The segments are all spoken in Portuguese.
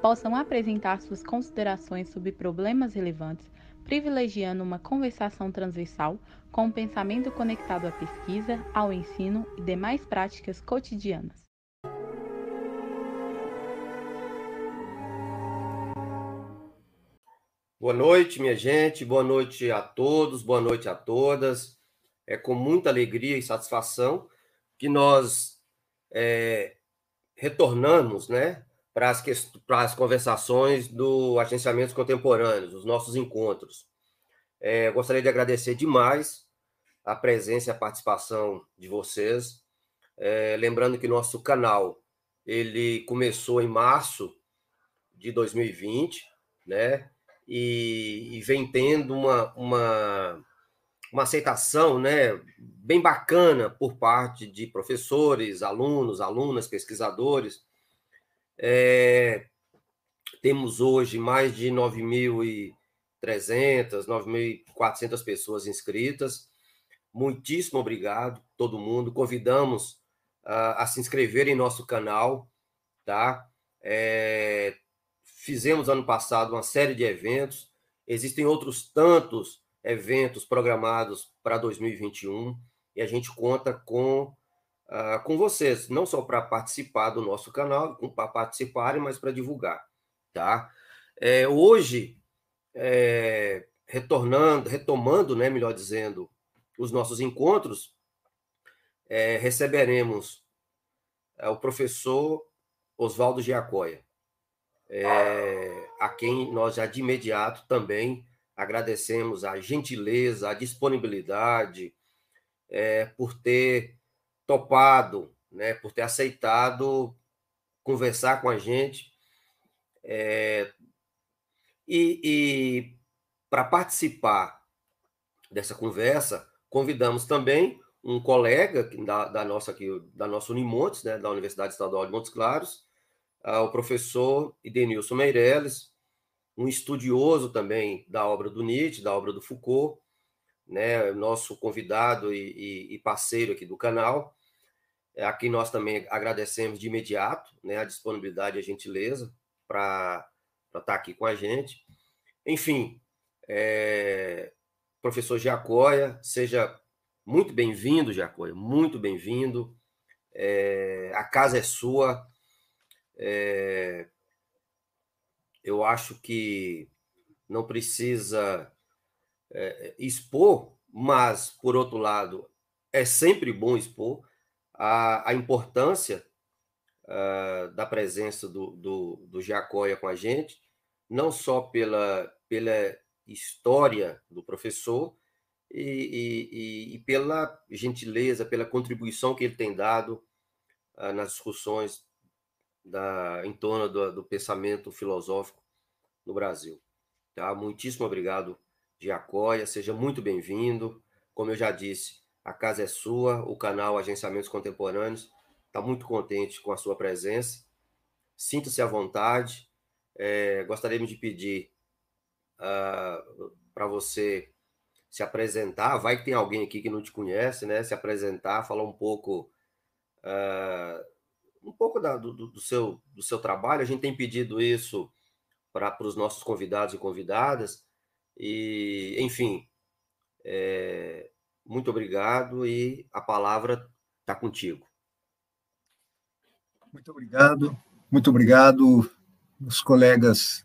possam apresentar suas considerações sobre problemas relevantes, privilegiando uma conversação transversal com um pensamento conectado à pesquisa, ao ensino e demais práticas cotidianas. Boa noite, minha gente, boa noite a todos, boa noite a todas. É com muita alegria e satisfação que nós é, retornamos né, para as, para as conversações do Agenciamentos Contemporâneos, os nossos encontros. É, gostaria de agradecer demais a presença e a participação de vocês. É, lembrando que nosso canal ele começou em março de 2020, né? E, e vem tendo uma, uma, uma aceitação né, bem bacana por parte de professores, alunos, alunas, pesquisadores, é, temos hoje mais de 9.300, 9.400 pessoas inscritas. Muitíssimo obrigado, todo mundo. Convidamos uh, a se inscrever em nosso canal, tá? É, fizemos ano passado uma série de eventos. Existem outros tantos eventos programados para 2021 e a gente conta com uh, com vocês, não só para participar do nosso canal, para participarem, mas para divulgar, tá? É, hoje, é, retornando, retomando, né, melhor dizendo, os nossos encontros, é, receberemos é, o professor Oswaldo Giacoia, é, a quem nós já de imediato também agradecemos a gentileza, a disponibilidade, é, por ter topado, né, por ter aceitado conversar com a gente. É, e, e para participar dessa conversa, convidamos também um colega da, da nossa aqui, da nossa Unimontes, né, da Universidade Estadual de Montes Claros, uh, o professor Idenilson Meirelles, um estudioso também da obra do Nietzsche, da obra do Foucault, né, nosso convidado e, e, e parceiro aqui do canal, a quem nós também agradecemos de imediato né, a disponibilidade e a gentileza para estar tá aqui com a gente. Enfim, é, professor Jacóia, seja muito bem-vindo, Jacóia, muito bem-vindo. É, a casa é sua. É, eu acho que não precisa é, expor, mas, por outro lado, é sempre bom expor a, a importância uh, da presença do, do, do Jacóia com a gente, não só pela, pela história do professor e, e, e pela gentileza, pela contribuição que ele tem dado uh, nas discussões da, em torno do, do pensamento filosófico no Brasil. Tá? Muitíssimo obrigado, Giacóia, seja muito bem-vindo. Como eu já disse, a casa é sua, o canal Agenciamentos Contemporâneos está muito contente com a sua presença. Sinta-se à vontade. É, gostaríamos de pedir uh, ah, para você se apresentar. Vai que tem alguém aqui que não te conhece, né? Se apresentar, falar um pouco, uh, um pouco da, do, do, seu, do seu trabalho. A gente tem pedido isso para os nossos convidados e convidadas. E, enfim, é, muito obrigado e a palavra está contigo. Muito obrigado, muito obrigado, os colegas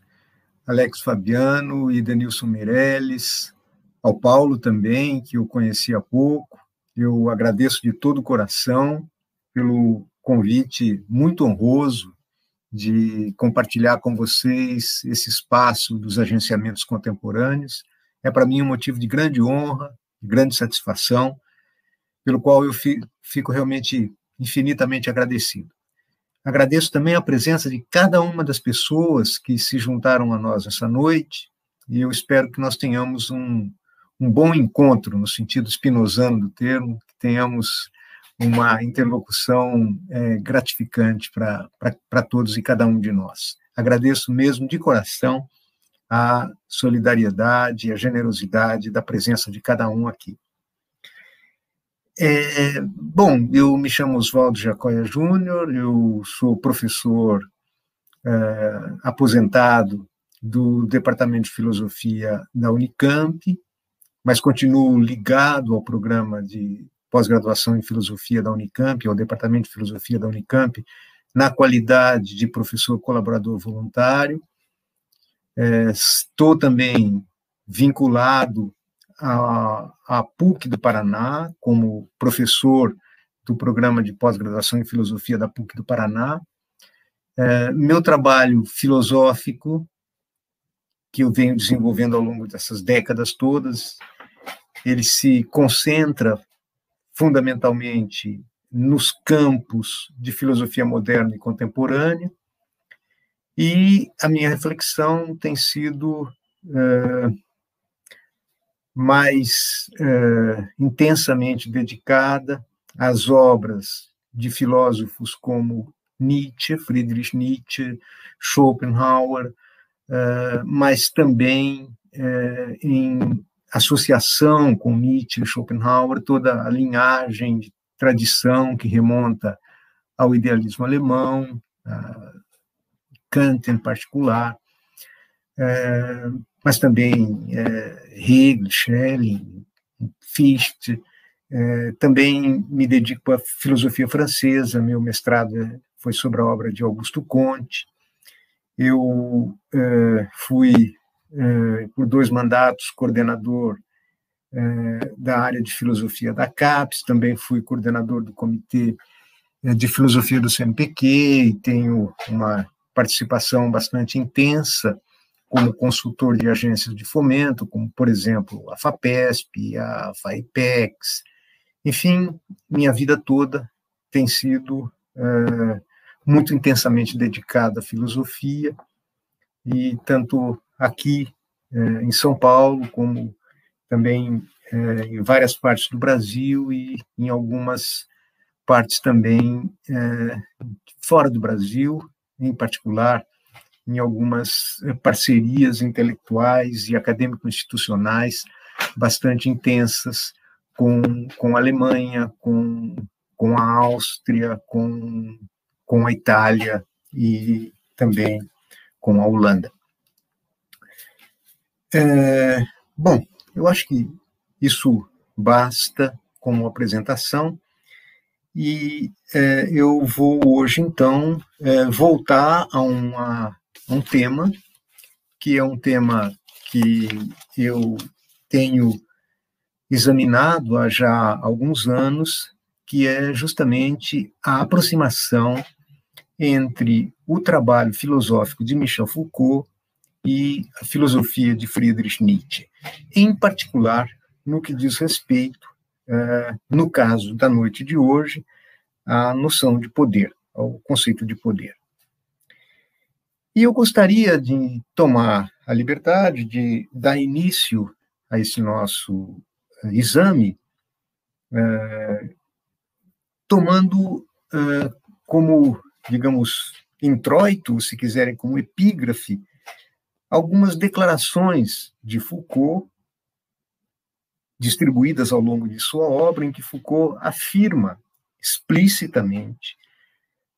Alex Fabiano e Denilson Meirelles, ao Paulo também, que eu conheci há pouco. Eu agradeço de todo o coração pelo convite muito honroso de compartilhar com vocês esse espaço dos agenciamentos contemporâneos. É para mim um motivo de grande honra grande satisfação, pelo qual eu fico realmente infinitamente agradecido. Agradeço também a presença de cada uma das pessoas que se juntaram a nós essa noite, e eu espero que nós tenhamos um, um bom encontro, no sentido espinosano do termo, que tenhamos uma interlocução é, gratificante para todos e cada um de nós. Agradeço mesmo de coração a solidariedade, a generosidade da presença de cada um aqui. É, bom, eu me chamo Oswaldo Jacóia Júnior, eu sou professor é, aposentado do Departamento de Filosofia da Unicamp, mas continuo ligado ao programa de pós-graduação em Filosofia da Unicamp, ao Departamento de Filosofia da Unicamp, na qualidade de professor colaborador voluntário. É, estou também vinculado à, à PUC do Paraná, como professor do programa de pós-graduação em Filosofia da PUC do Paraná. É, meu trabalho filosófico, que eu venho desenvolvendo ao longo dessas décadas todas, ele se concentra fundamentalmente nos campos de filosofia moderna e contemporânea, e a minha reflexão tem sido é, mais é, intensamente dedicada às obras de filósofos como Nietzsche, Friedrich Nietzsche, Schopenhauer, é, mas também em associação com Nietzsche e Schopenhauer, toda a linhagem de tradição que remonta ao idealismo alemão, Kant em particular, é, mas também é, Hegel, Schelling, Fichte. É, também me dedico à filosofia francesa, meu mestrado foi sobre a obra de Augusto Comte. Eu fui, por dois mandatos, coordenador da área de filosofia da CAPES, também fui coordenador do Comitê de Filosofia do CNPq, e tenho uma participação bastante intensa como consultor de agências de fomento, como, por exemplo, a FAPESP, a FAIPEX. Enfim, minha vida toda tem sido é, muito intensamente dedicada à filosofia, e tanto aqui é, em São Paulo, como também é, em várias partes do Brasil e em algumas partes também fora do Brasil, em particular em algumas eh, parcerias intelectuais e acadêmico-institucionais bastante intensas com, com a Alemanha, com, com a Áustria, com, com a Itália e também com a Holanda. É, bom, eu acho que isso basta como apresentação. E é, eu vou hoje, então, é, voltar a, uma, a um tema, que é um tema que eu tenho examinado há já alguns anos, que é justamente a aproximação entre o trabalho filosófico de Michel Foucault e a filosofia de Friedrich Nietzsche, em particular no que diz respeito no caso da noite de hoje, a noção de poder, o conceito de poder. E eu gostaria de tomar a liberdade de dar início a esse nosso é, exame, é, tomando é, como, digamos, introito, se quiserem, como epígrafe, algumas declarações de Foucault distribuídas ao longo de sua obra, em que Foucault afirma explicitamente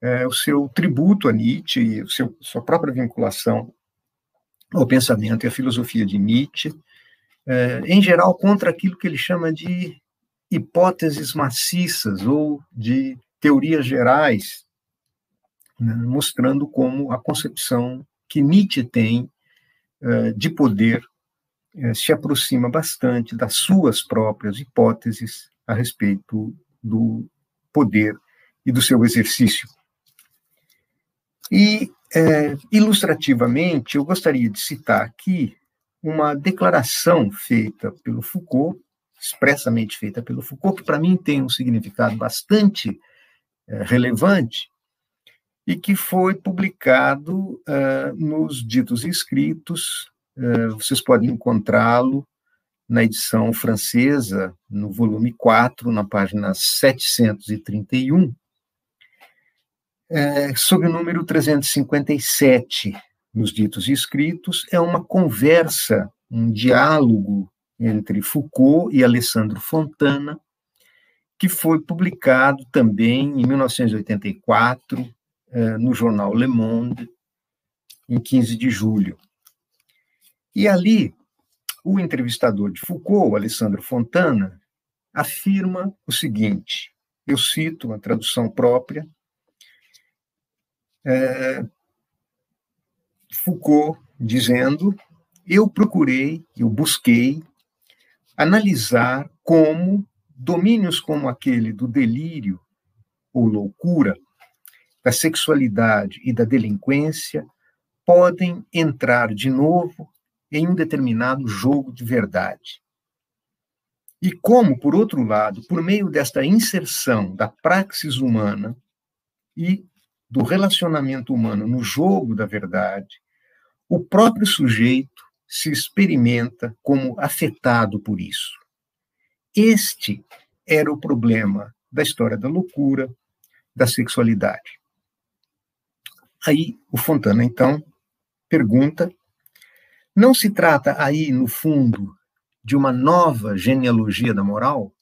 é, o seu tributo a Nietzsche e o seu, sua própria vinculação ao pensamento e à filosofia de Nietzsche, é, em geral contra aquilo que ele chama de hipóteses maciças ou de teorias gerais, né, mostrando como a concepção que Nietzsche tem é, de poder se aproxima bastante das suas próprias hipóteses a respeito do poder e do seu exercício. E, é, ilustrativamente, eu gostaria de citar aqui uma declaração feita pelo Foucault, expressamente feita pelo Foucault, que para mim tem um significado bastante é, relevante e que foi publicado uh, nos ditos escritos vocês podem encontrá-lo na edição francesa, no volume 4, na página 731, é, sob o número 357, nos ditos escritos, é uma conversa, um diálogo entre Foucault e Alessandro Fontana, que foi publicado também em 1984 eh, no jornal Le Monde, em 15 de julho. E ali, o entrevistador de Foucault, Alessandro Fontana, afirma o seguinte: eu cito a tradução própria. É, Foucault dizendo: eu procurei, eu busquei analisar como domínios como aquele do delírio ou loucura, da sexualidade e da delinquência podem entrar de novo em um determinado jogo de verdade. E como, por outro lado, por meio desta inserção da praxis humana e do relacionamento humano no jogo da verdade, o próprio sujeito se experimenta como afetado por isso. Este era o problema da história da loucura, da sexualidade. Aí o Fontana, então, pergunta: não se trata aí, no fundo, de uma nova genealogia da moral?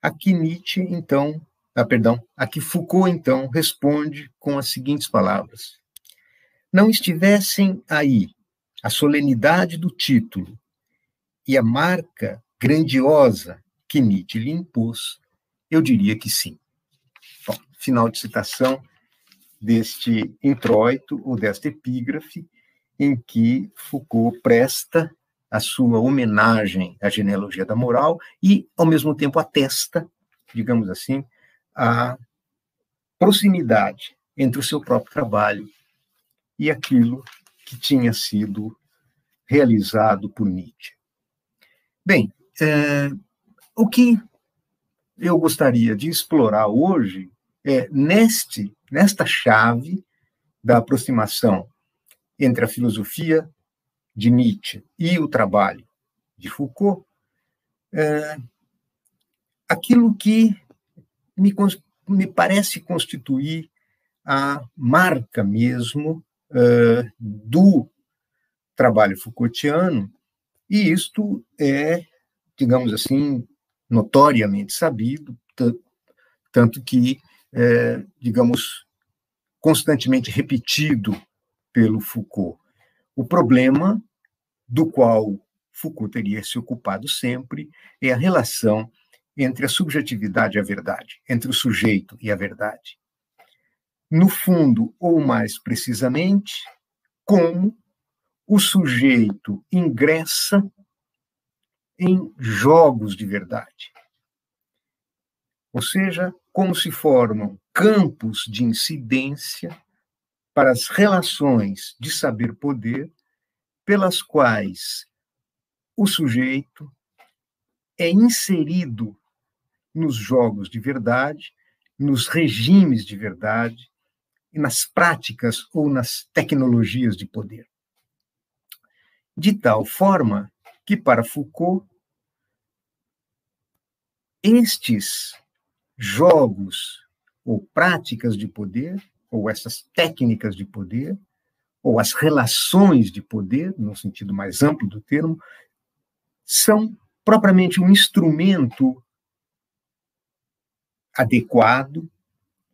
Aqui Nietzsche, então, ah, perdão, aqui Foucault, então, responde com as seguintes palavras: não estivessem aí a solenidade do título e a marca grandiosa que Nietzsche lhe impôs, eu diria que sim. Bom, final de citação deste introito ou desta epígrafe em que Foucault presta a sua homenagem à genealogia da moral e, ao mesmo tempo, atesta, digamos assim, a proximidade entre o seu próprio trabalho e aquilo que tinha sido realizado por Nietzsche. Bem, é, o que eu gostaria de explorar hoje é neste, nesta chave da aproximação entre a filosofia de Nietzsche e o trabalho de Foucault, é, aquilo que me, me parece constituir a marca mesmo uh, do trabalho Foucaultiano, e isto é, digamos assim, notoriamente sabido, tanto que, é, digamos, constantemente repetido pelo Foucault. O problema do qual Foucault teria se ocupado sempre é a relação entre a subjetividade e a verdade, entre o sujeito e a verdade no fundo, ou mais precisamente, como o sujeito ingressa em jogos de verdade. Ou seja, como se formam campos de incidência para as relações de saber-poder pelas quais o sujeito é inserido nos jogos de verdade, nos regimes de verdade, nas práticas ou nas tecnologias de poder. De tal forma que, para Foucault, estes jogos ou práticas de poder, ou essas técnicas de poder, ou as relações de poder, no sentido mais amplo do termo, são propriamente um instrumento adequado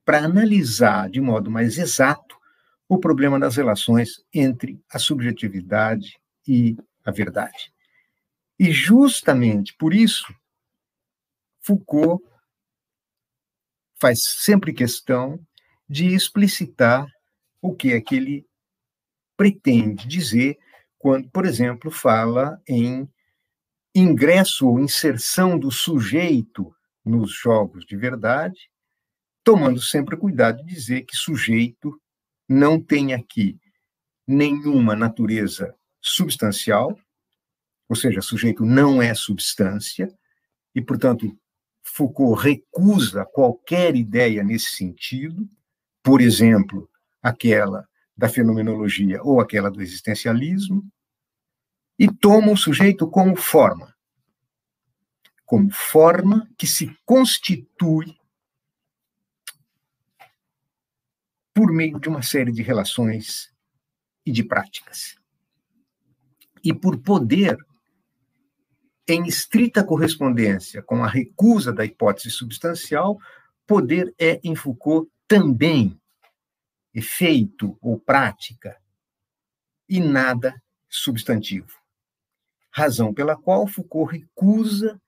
para analisar de modo mais exato o problema das relações entre a subjetividade e a verdade. E justamente por isso, Foucault faz sempre questão de explicitar o que é que ele pretende dizer quando, por exemplo, fala em ingresso ou inserção do sujeito nos jogos de verdade tomando sempre cuidado de dizer que sujeito não tem aqui nenhuma natureza substancial, ou seja, sujeito não é substância, e, portanto, Foucault recusa qualquer ideia nesse sentido, por exemplo, aquela da fenomenologia ou aquela do existencialismo, e tomam o sujeito como forma. Como forma que se constitui por meio de uma série de relações e de práticas. E por poder, em estrita correspondência com a recusa da hipótese substancial, poder é, em Foucault, também efeito ou prática e nada substantivo. Razão pela qual Foucault recusa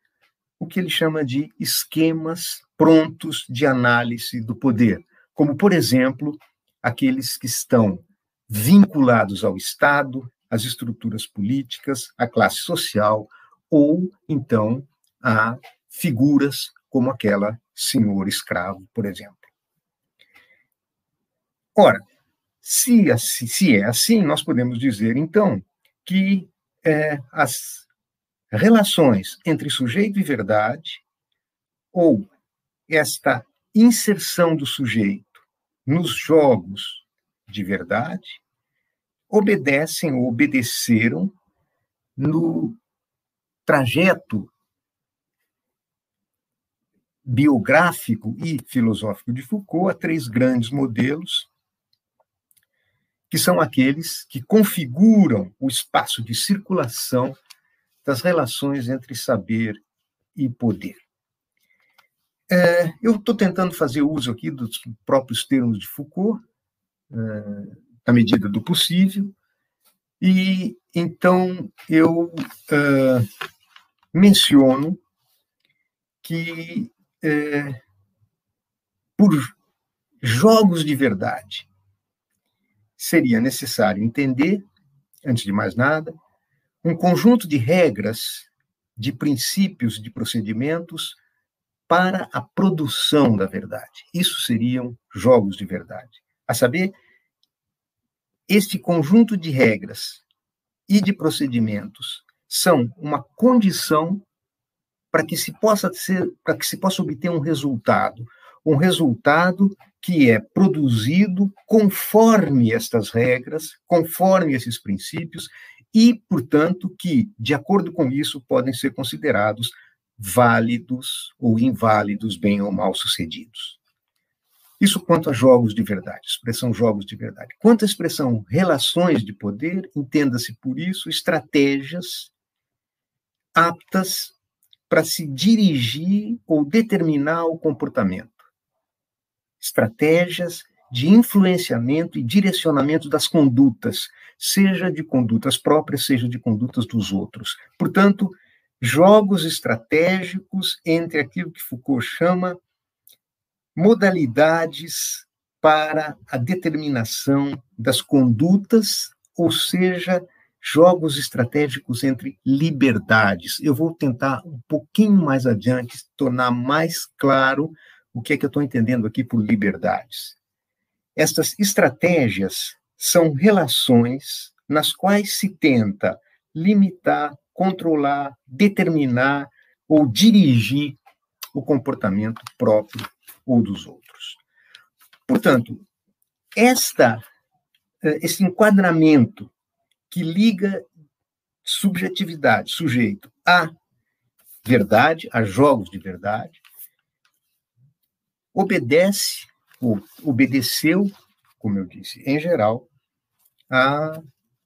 o que ele chama de esquemas prontos de análise do poder, como, por exemplo, aqueles que estão vinculados ao Estado, às estruturas políticas, à classe social, ou então a figuras como aquela senhor escravo, por exemplo. Ora, se, se é assim, nós podemos dizer, então, que é, as relações entre sujeito e verdade, ou esta inserção do sujeito nos jogos de verdade, obedecem ou obedeceram no trajeto biográfico e filosófico de Foucault a três grandes modelos, que são aqueles que configuram o espaço de circulação das relações entre saber e poder. É, eu estou tentando fazer uso aqui dos próprios termos de Foucault, é, na medida do possível, e então eu é, menciono que é, por jogos de verdade seria necessário entender, antes de mais nada, um conjunto de regras, de princípios, de procedimentos para a produção da verdade. Isso seriam jogos de verdade. A saber, este conjunto de regras e de procedimentos são uma condição para que se possa ser, para que se possa obter um resultado, um resultado que é produzido conforme estas regras, conforme esses princípios e, portanto, que de acordo com isso podem ser considerados válidos ou inválidos, bem ou mal sucedidos. Isso quanto a jogos de verdade, expressão jogos de verdade. Quanto à expressão relações de poder, entenda-se por isso estratégias aptas para se dirigir ou determinar o comportamento. Estratégias de influenciamento e direcionamento das condutas, seja de condutas próprias, seja de condutas dos outros. Portanto, jogos estratégicos entre aquilo que Foucault chama modalidades para a determinação das condutas, ou seja, jogos estratégicos entre liberdades. Eu vou tentar um pouquinho mais adiante tornar mais claro o que é que eu estou entendendo aqui por liberdades. Estas estratégias são relações nas quais se tenta limitar controlar, determinar ou dirigir o comportamento próprio ou dos outros. Portanto, esta, eh, esse enquadramento que liga subjetividade, sujeito, a verdade, a jogos de verdade, obedece, ou obedeceu, como eu disse, em geral, a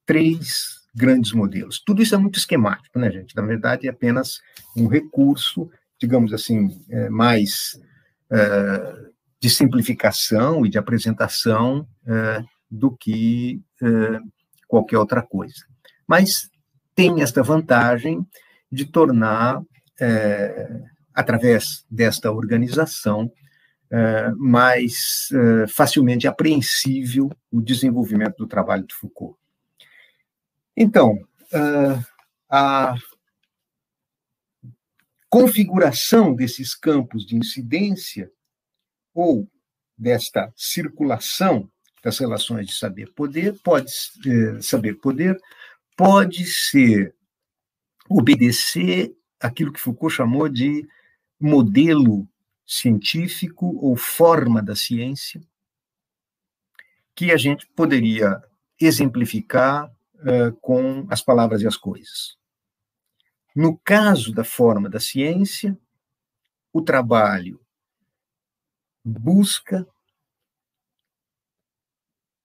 três grandes modelos. Tudo isso é muito esquemático, né, gente? Na verdade, é apenas um recurso, digamos assim, é, mais é, de simplificação e de apresentação é, do que é, qualquer outra coisa. Mas tem esta vantagem de tornar, é, através desta organização, é, mais facilmente apreensível o desenvolvimento do trabalho de Foucault. Então, uh, a configuração desses campos de incidência ou desta circulação das relações de saber-poder pode eh, saber-poder pode ser obedecer aquilo que Foucault chamou de modelo científico ou forma da ciência, que a gente poderia exemplificar uh, com as palavras e as coisas. No caso da forma da ciência, o trabalho busca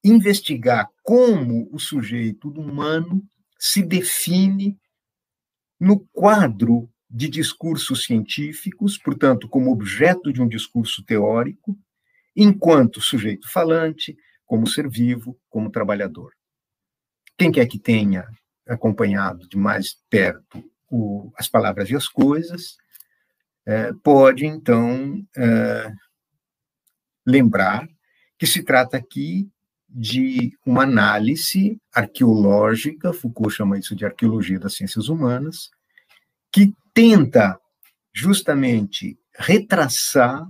investigar como o sujeito humano se define no quadro de discursos científicos, portanto, como objeto de um discurso teórico, enquanto sujeito falante, como ser vivo, como trabalhador. Quem quer que tenha acompanhado de mais perto o, as palavras e as coisas, é, pode, então, é, lembrar que se trata aqui de uma análise arqueológica, Foucault chama isso de arqueologia das ciências humanas, que tenta justamente retraçar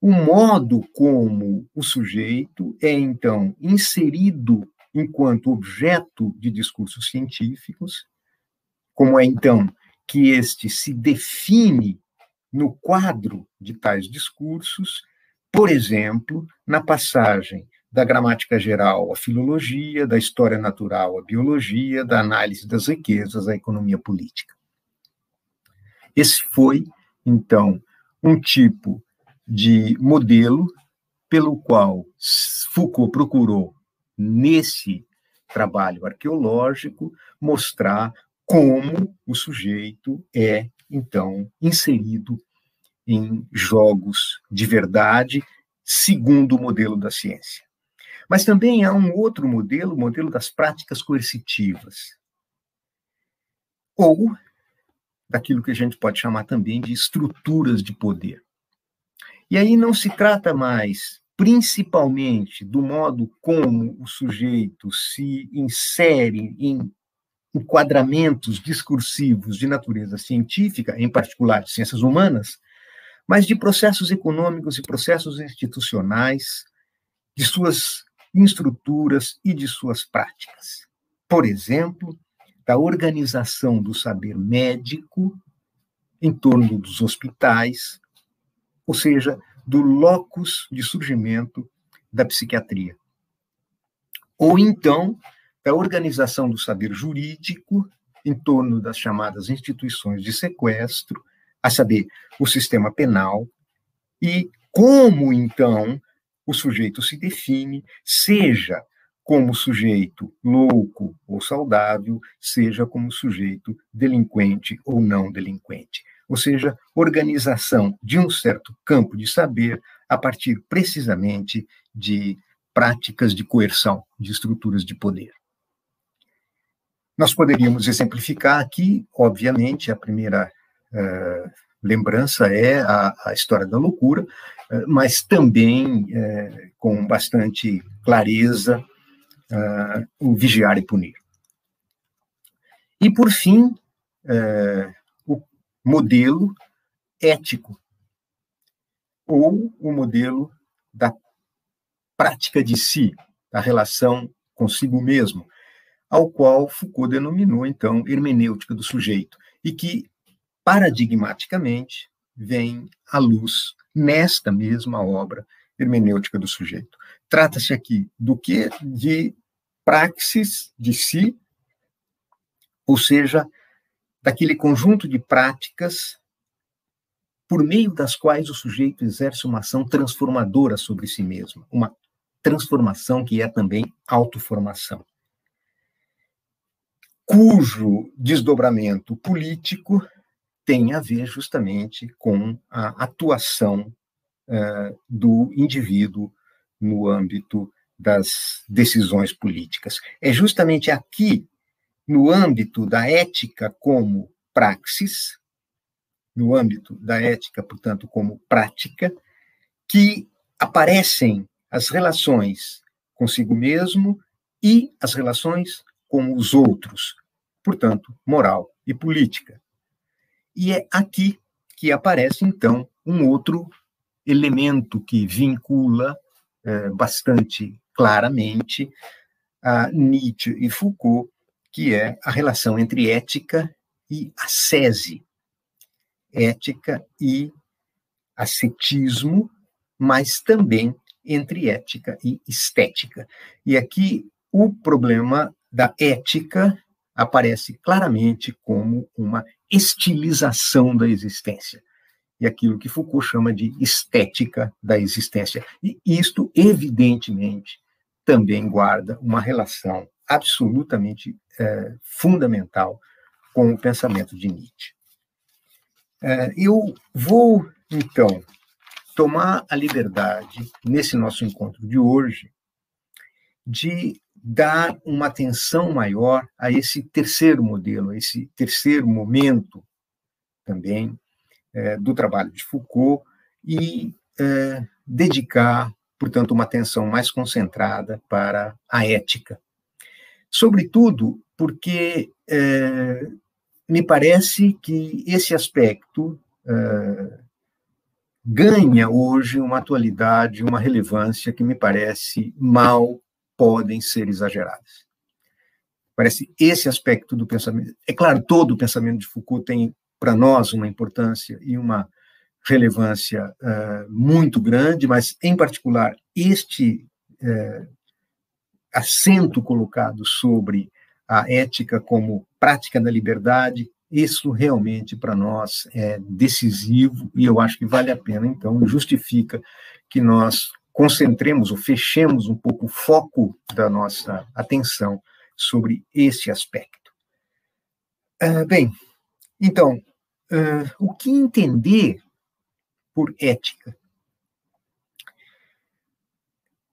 o modo como o sujeito é então inserido enquanto objeto de discursos científicos, como é então que este se define no quadro de tais discursos, por exemplo, na passagem da gramática geral à filologia, da história natural à biologia, da análise das riquezas à economia política. Esse foi, então, um tipo de modelo pelo qual Foucault procurou, nesse trabalho arqueológico, mostrar como o sujeito é, então, inserido em jogos de verdade, segundo o modelo da ciência. Mas também há um outro modelo, o modelo das práticas coercitivas, ou daquilo que a gente pode chamar também de estruturas de poder. E aí não se trata mais, principalmente, do modo como o sujeito se insere em enquadramentos discursivos de natureza científica, em particular de ciências humanas, mas de processos econômicos e processos institucionais, de suas estruturas e de suas práticas. Por exemplo, da organização do saber médico em torno dos hospitais, ou seja, do locus de surgimento da psiquiatria. Ou então, da organização do saber jurídico em torno das chamadas instituições de sequestro, a saber, o sistema penal, e como, então, o sujeito se define, seja como sujeito louco ou saudável, seja como sujeito delinquente ou não delinquente. Ou seja, organização de um certo campo de saber a partir precisamente de práticas de coerção, de estruturas de poder. Nós poderíamos exemplificar aqui, obviamente, a primeira uh, lembrança é a, a, história da loucura, uh, mas também uh, com bastante clareza o vigiar e punir. E, por fim, uh, o modelo ético, ou o modelo da prática de si, da relação consigo mesmo, ao qual Foucault denominou, então, hermenêutica do sujeito, e que, paradigmaticamente, vem à luz nesta mesma obra, Hermenêutica do Sujeito. Trata-se aqui do que? De praxis de si, ou seja, daquele conjunto de práticas por meio das quais o sujeito exerce uma ação transformadora sobre si mesmo, uma transformação que é também autoformação, cujo desdobramento político tem a ver justamente com a atuação uh, do indivíduo no âmbito das decisões políticas. É justamente aqui, no âmbito da ética como praxis, no âmbito da ética, portanto, como prática, que aparecem as relações consigo mesmo e as relações com os outros, portanto, moral e política. E é aqui que aparece, então, um outro elemento que vincula é, bastante claramente a Nietzsche e Foucault, que é a relação entre ética e ascese, ética e ascetismo, mas também entre ética e estética. E aqui o problema da ética aparece claramente como uma estilização da existência. E aquilo que Foucault chama de estética da existência. E isto, evidentemente, também guarda uma relação absolutamente é, fundamental com o pensamento de Nietzsche. É, eu vou, então, tomar a liberdade, nesse nosso encontro de hoje, de dar uma atenção maior a esse terceiro modelo, a esse terceiro momento também é, do trabalho de Foucault e é, dedicar, portanto, uma atenção mais concentrada para a ética. Sobretudo porque é, me parece que esse aspecto é, ganha hoje uma atualidade, uma relevância que me parece mal podem ser exageradas. Parece esse aspecto do pensamento. É claro, todo o pensamento de Foucault tem para nós uma importância e uma relevância uh, muito grande, mas, em particular, este uh, acento colocado sobre a ética como prática da liberdade, isso realmente para nós é decisivo e eu acho que vale a pena, então, justifica que nós concentremos ou fechemos um pouco o foco da nossa atenção sobre esse aspecto. Uh, bem, então, uh, o que entender por ética?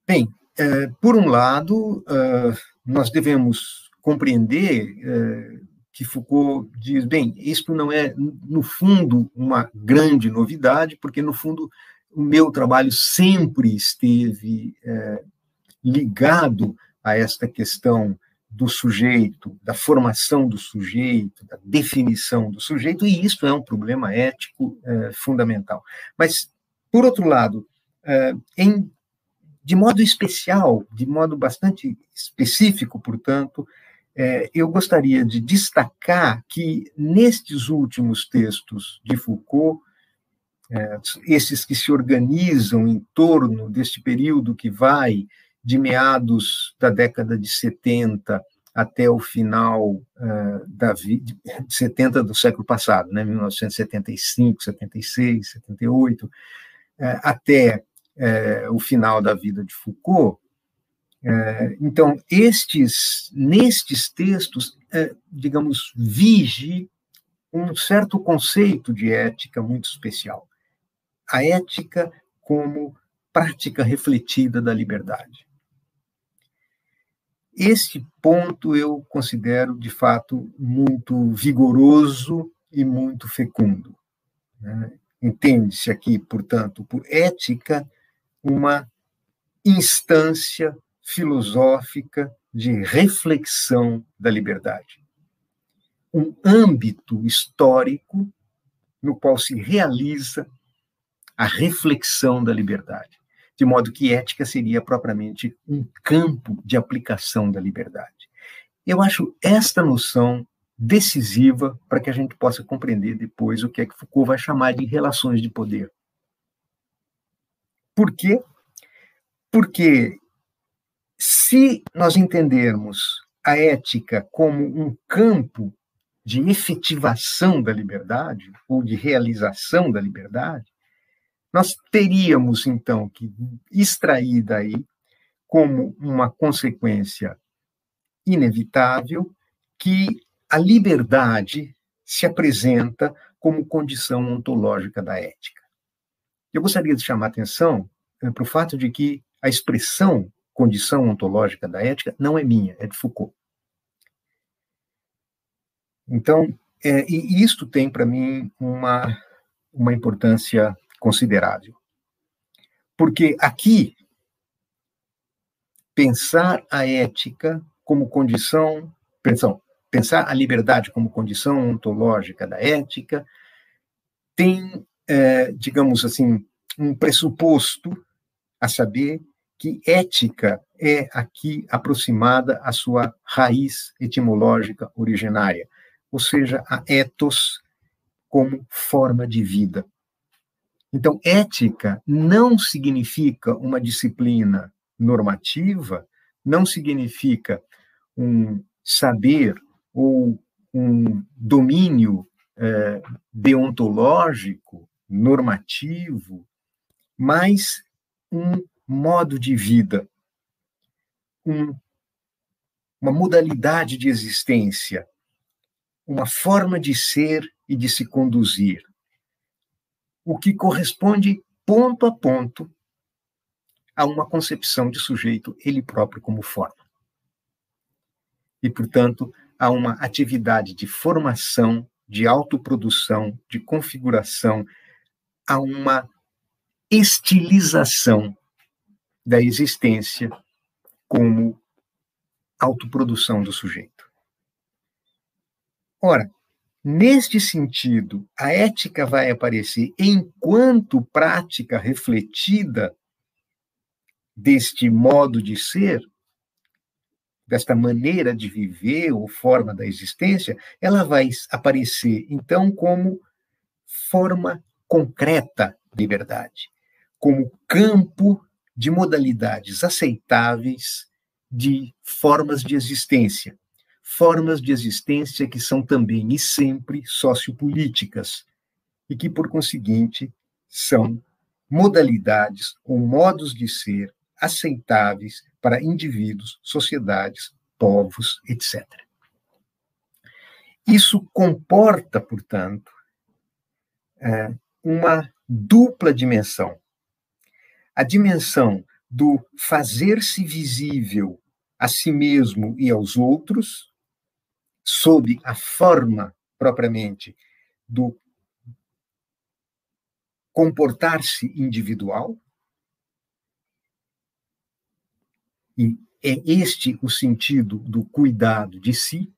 Bem, uh, por um lado, nós devemos compreender que Foucault diz, bem, isto não é, no fundo, uma grande novidade, porque, no fundo, o meu trabalho sempre esteve ligado a esta questão do sujeito, da formação do sujeito, da definição do sujeito, e isso é um problema ético é, fundamental. Mas, por outro lado, é, em, de modo especial, de modo bastante específico, portanto, é, eu gostaria de destacar que, nestes últimos textos de Foucault, esses que se organizam em torno deste período que vai de meados da década de 70 até o final uh, da vida, 70 do século passado, né, 1975, 76, 78, uh, até uh, o final da vida de Foucault. É, então, estes, nestes textos, digamos, vige um certo conceito de ética muito especial a ética como prática refletida da liberdade. Esse ponto eu considero, de fato, muito vigoroso e muito fecundo. Né? Entende-se aqui, portanto, por ética, uma instância filosófica de reflexão da liberdade. Um âmbito histórico no qual se realiza a reflexão da liberdade. De modo que ética seria propriamente um campo de aplicação da liberdade. Eu acho esta noção decisiva para que a gente possa compreender depois o que é que Foucault vai chamar de relações de poder. Por quê? Porque se nós entendermos a ética como um campo de efetivação da liberdade, ou de realização da liberdade, nós teríamos, então, que extrair daí, como uma consequência inevitável, que a liberdade se apresenta como condição ontológica da ética. Eu gostaria de chamar a atenção eh, para o fato de que a expressão condição ontológica da ética não é minha, é de Foucault. Então, é, e isto tem para mim uma, uma importância considerável. Porque aqui, pensar a ética como condição, pensão, pensar a liberdade como condição ontológica da ética, tem, é, digamos assim, um pressuposto, a saber que ética é aqui aproximada à sua raiz etimológica originária, ou seja, a ethos como forma de vida. Então, ética não significa uma disciplina normativa, não significa um saber ou um domínio é, deontológico, normativo, mas um modo de vida, um, uma modalidade de existência, uma forma de ser e de se conduzir, o que corresponde ponto a ponto a uma concepção de sujeito ele próprio como forma. E, portanto, a uma atividade de formação, de autoprodução, de configuração, a uma estilização da existência como autoprodução do sujeito. Ora, neste sentido, a ética vai aparecer enquanto prática refletida deste modo de ser, desta maneira de viver ou forma da existência, ela vai aparecer então como forma concreta de liberdade, como campo de modalidades aceitáveis de formas de existência, formas de existência que são também e sempre sociopolíticas e que, por conseguinte, são modalidades ou modos de ser aceitáveis para indivíduos, sociedades, povos, etc. Isso comporta, portanto, é, uma dupla dimensão. A dimensão do fazer-se visível a si mesmo e aos outros, sob a forma propriamente do comportar-se individual, E é este o sentido do cuidado de si,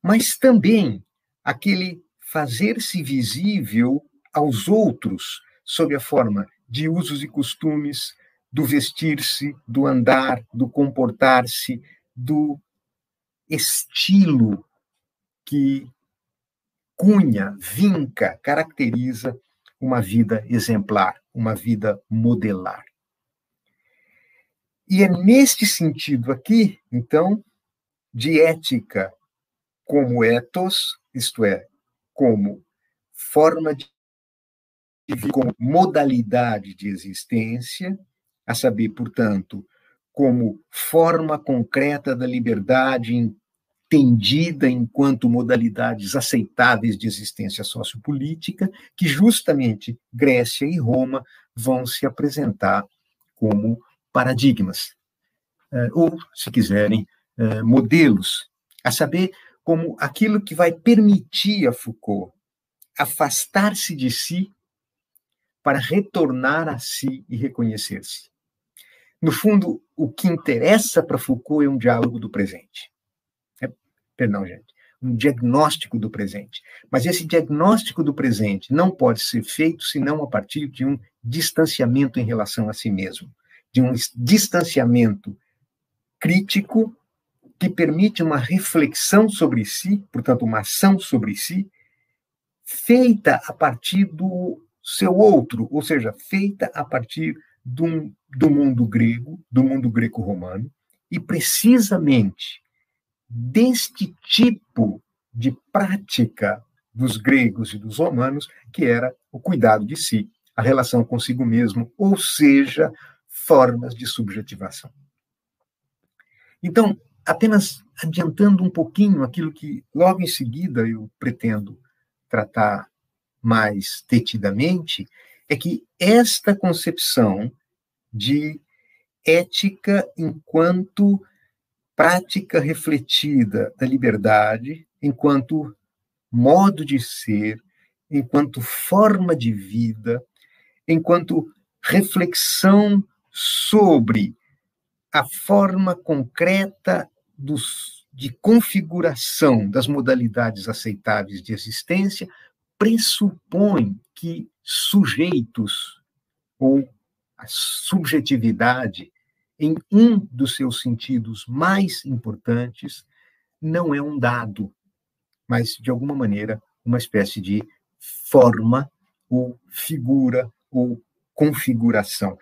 mas também aquele fazer-se visível aos outros sob a forma de usos e costumes, do vestir-se, do andar, do comportar-se, do estilo que cunha, vinca, caracteriza uma vida exemplar, uma vida modelar. E é neste sentido aqui, então, de ética como ethos, isto é, como forma de como modalidade de existência, a saber, portanto, como forma concreta da liberdade entendida enquanto modalidades aceitáveis de existência sociopolítica, que justamente Grécia e Roma vão se apresentar como paradigmas, eh, ou, se quiserem, eh, modelos, a saber, como aquilo que vai permitir a Foucault afastar-se de si para retornar a si e reconhecer-se. No fundo, o que interessa para Foucault é um diálogo do presente. É, perdão, gente. Um diagnóstico do presente. Mas esse diagnóstico do presente não pode ser feito senão a partir de um distanciamento em relação a si mesmo de um distanciamento crítico que permite uma reflexão sobre si, portanto, uma ação sobre si, feita a partir do seu outro, ou seja, feita a partir do, do mundo grego, do mundo greco-romano, e precisamente deste tipo de prática dos gregos e dos romanos, que era o cuidado de si, a relação consigo mesmo, ou seja, formas de subjetivação. Então, apenas adiantando um pouquinho aquilo que logo em seguida eu pretendo tratar mais detidamente, é que esta concepção de ética enquanto prática refletida da liberdade, enquanto modo de ser, enquanto forma de vida, enquanto reflexão sobre a forma concreta dos, de configuração das modalidades aceitáveis de existência pressupõe que sujeitos ou a subjetividade em um dos seus sentidos mais importantes não é um dado, mas de alguma maneira uma espécie de forma ou figura ou configuração.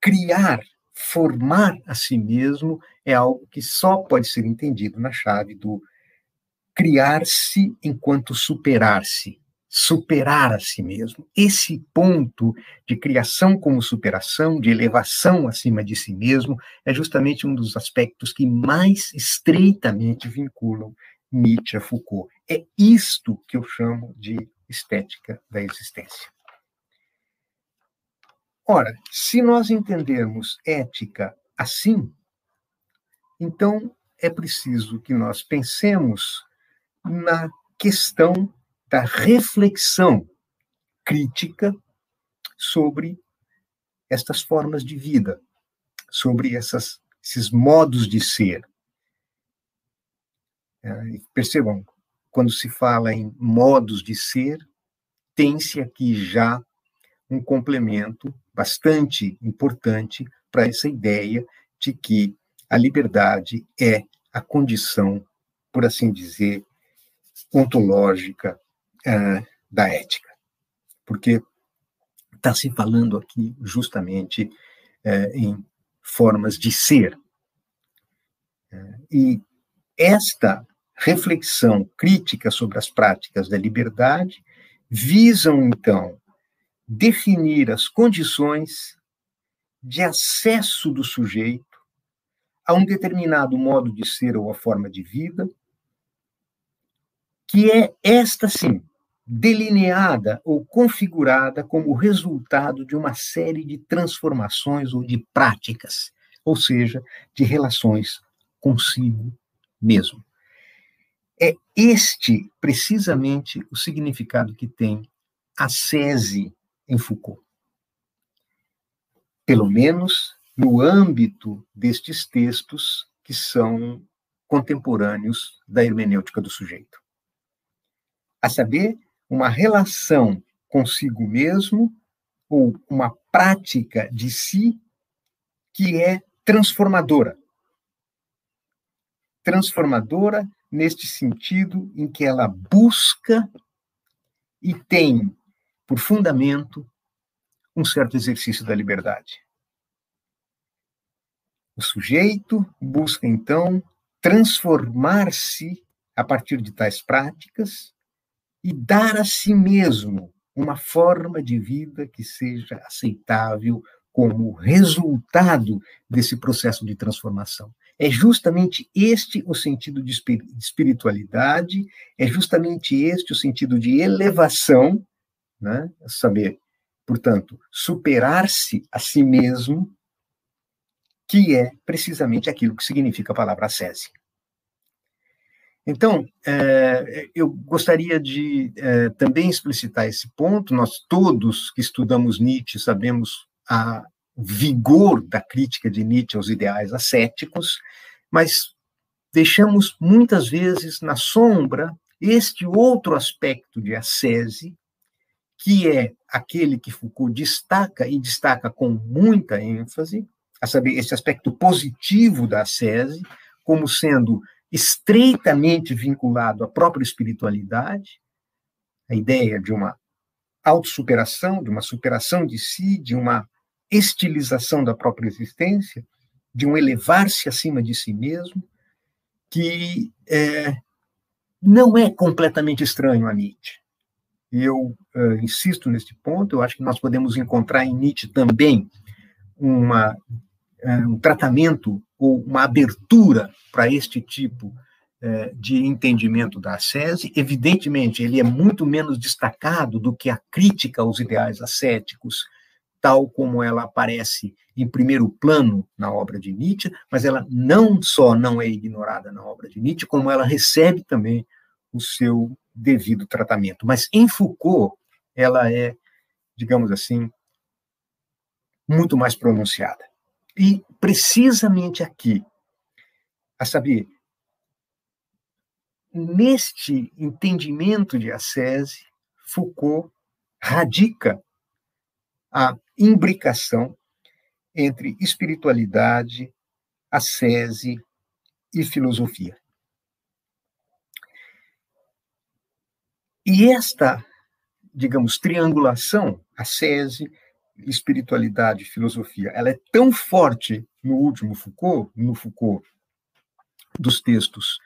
Criar, formar a si mesmo é algo que só pode ser entendido na chave do criar-se enquanto superar-se, superar a si mesmo. Esse ponto de criação como superação, de elevação acima de si mesmo, é justamente um dos aspectos que mais estreitamente vinculam Nietzsche a Foucault. É isto que eu chamo de estética da existência. Ora, se nós entendermos ética assim, então é preciso que nós pensemos na questão da reflexão crítica sobre estas formas de vida, sobre essas, esses modos de ser. É, percebam, quando se fala em modos de ser, tem-se aqui já um complemento bastante importante para essa ideia de que a liberdade é a condição, por assim dizer, ontológica uh, da ética. Porque está se falando aqui justamente uh, em formas de ser. Uh, e esta reflexão crítica sobre as práticas da liberdade visam, então, definir as condições de acesso do sujeito a um determinado modo de ser ou a forma de vida, que é esta sim delineada ou configurada como resultado de uma série de transformações ou de práticas, ou seja, de relações consigo mesmo. É este precisamente o significado que tem a sese em Foucault. Pelo menos no âmbito destes textos que são contemporâneos da hermenêutica do sujeito. A saber, uma relação consigo mesmo ou uma prática de si que é transformadora. Transformadora neste sentido em que ela busca e tem por fundamento um certo exercício da liberdade. O sujeito busca, então, transformar-se a partir de tais práticas e dar a si mesmo uma forma de vida que seja aceitável como resultado desse processo de transformação. É justamente este o sentido de espiritualidade, é justamente este o sentido de elevação, né? saber, portanto, superar-se a si mesmo, que é precisamente aquilo que significa a palavra ascese. Então, é, eu gostaria de é, também explicitar esse ponto. Nós todos que estudamos Nietzsche sabemos a vigor da crítica de Nietzsche aos ideais ascéticos, mas deixamos muitas vezes na sombra este outro aspecto de ascese, que é aquele que Foucault destaca e destaca com muita ênfase, a saber, esse aspecto positivo da ascese, como sendo estreitamente vinculado à própria espiritualidade, a ideia de uma autossuperação, de uma superação de si, de uma estilização da própria existência, de um elevar-se acima de si mesmo, que é, não é completamente estranho a Nietzsche. Eu uh, insisto nesse ponto, eu acho que nós podemos encontrar em Nietzsche também uma, um tratamento ou uma abertura para este tipo eh, de entendimento da ascese. Evidentemente, ele é muito menos destacado do que a crítica aos ideais ascéticos, tal como ela aparece em primeiro plano na obra de Nietzsche, mas ela não só não é ignorada na obra de Nietzsche, como ela recebe também o seu devido tratamento. Mas em Foucault, ela é, digamos assim, muito mais pronunciada. E precisamente aqui, a saber, neste entendimento de ascese, Foucault radica a imbricação entre espiritualidade, ascese e filosofia. E esta, digamos, triangulação, ascese, espiritualidade, filosofia, ela é tão forte no último Foucault, no Foucault dos textos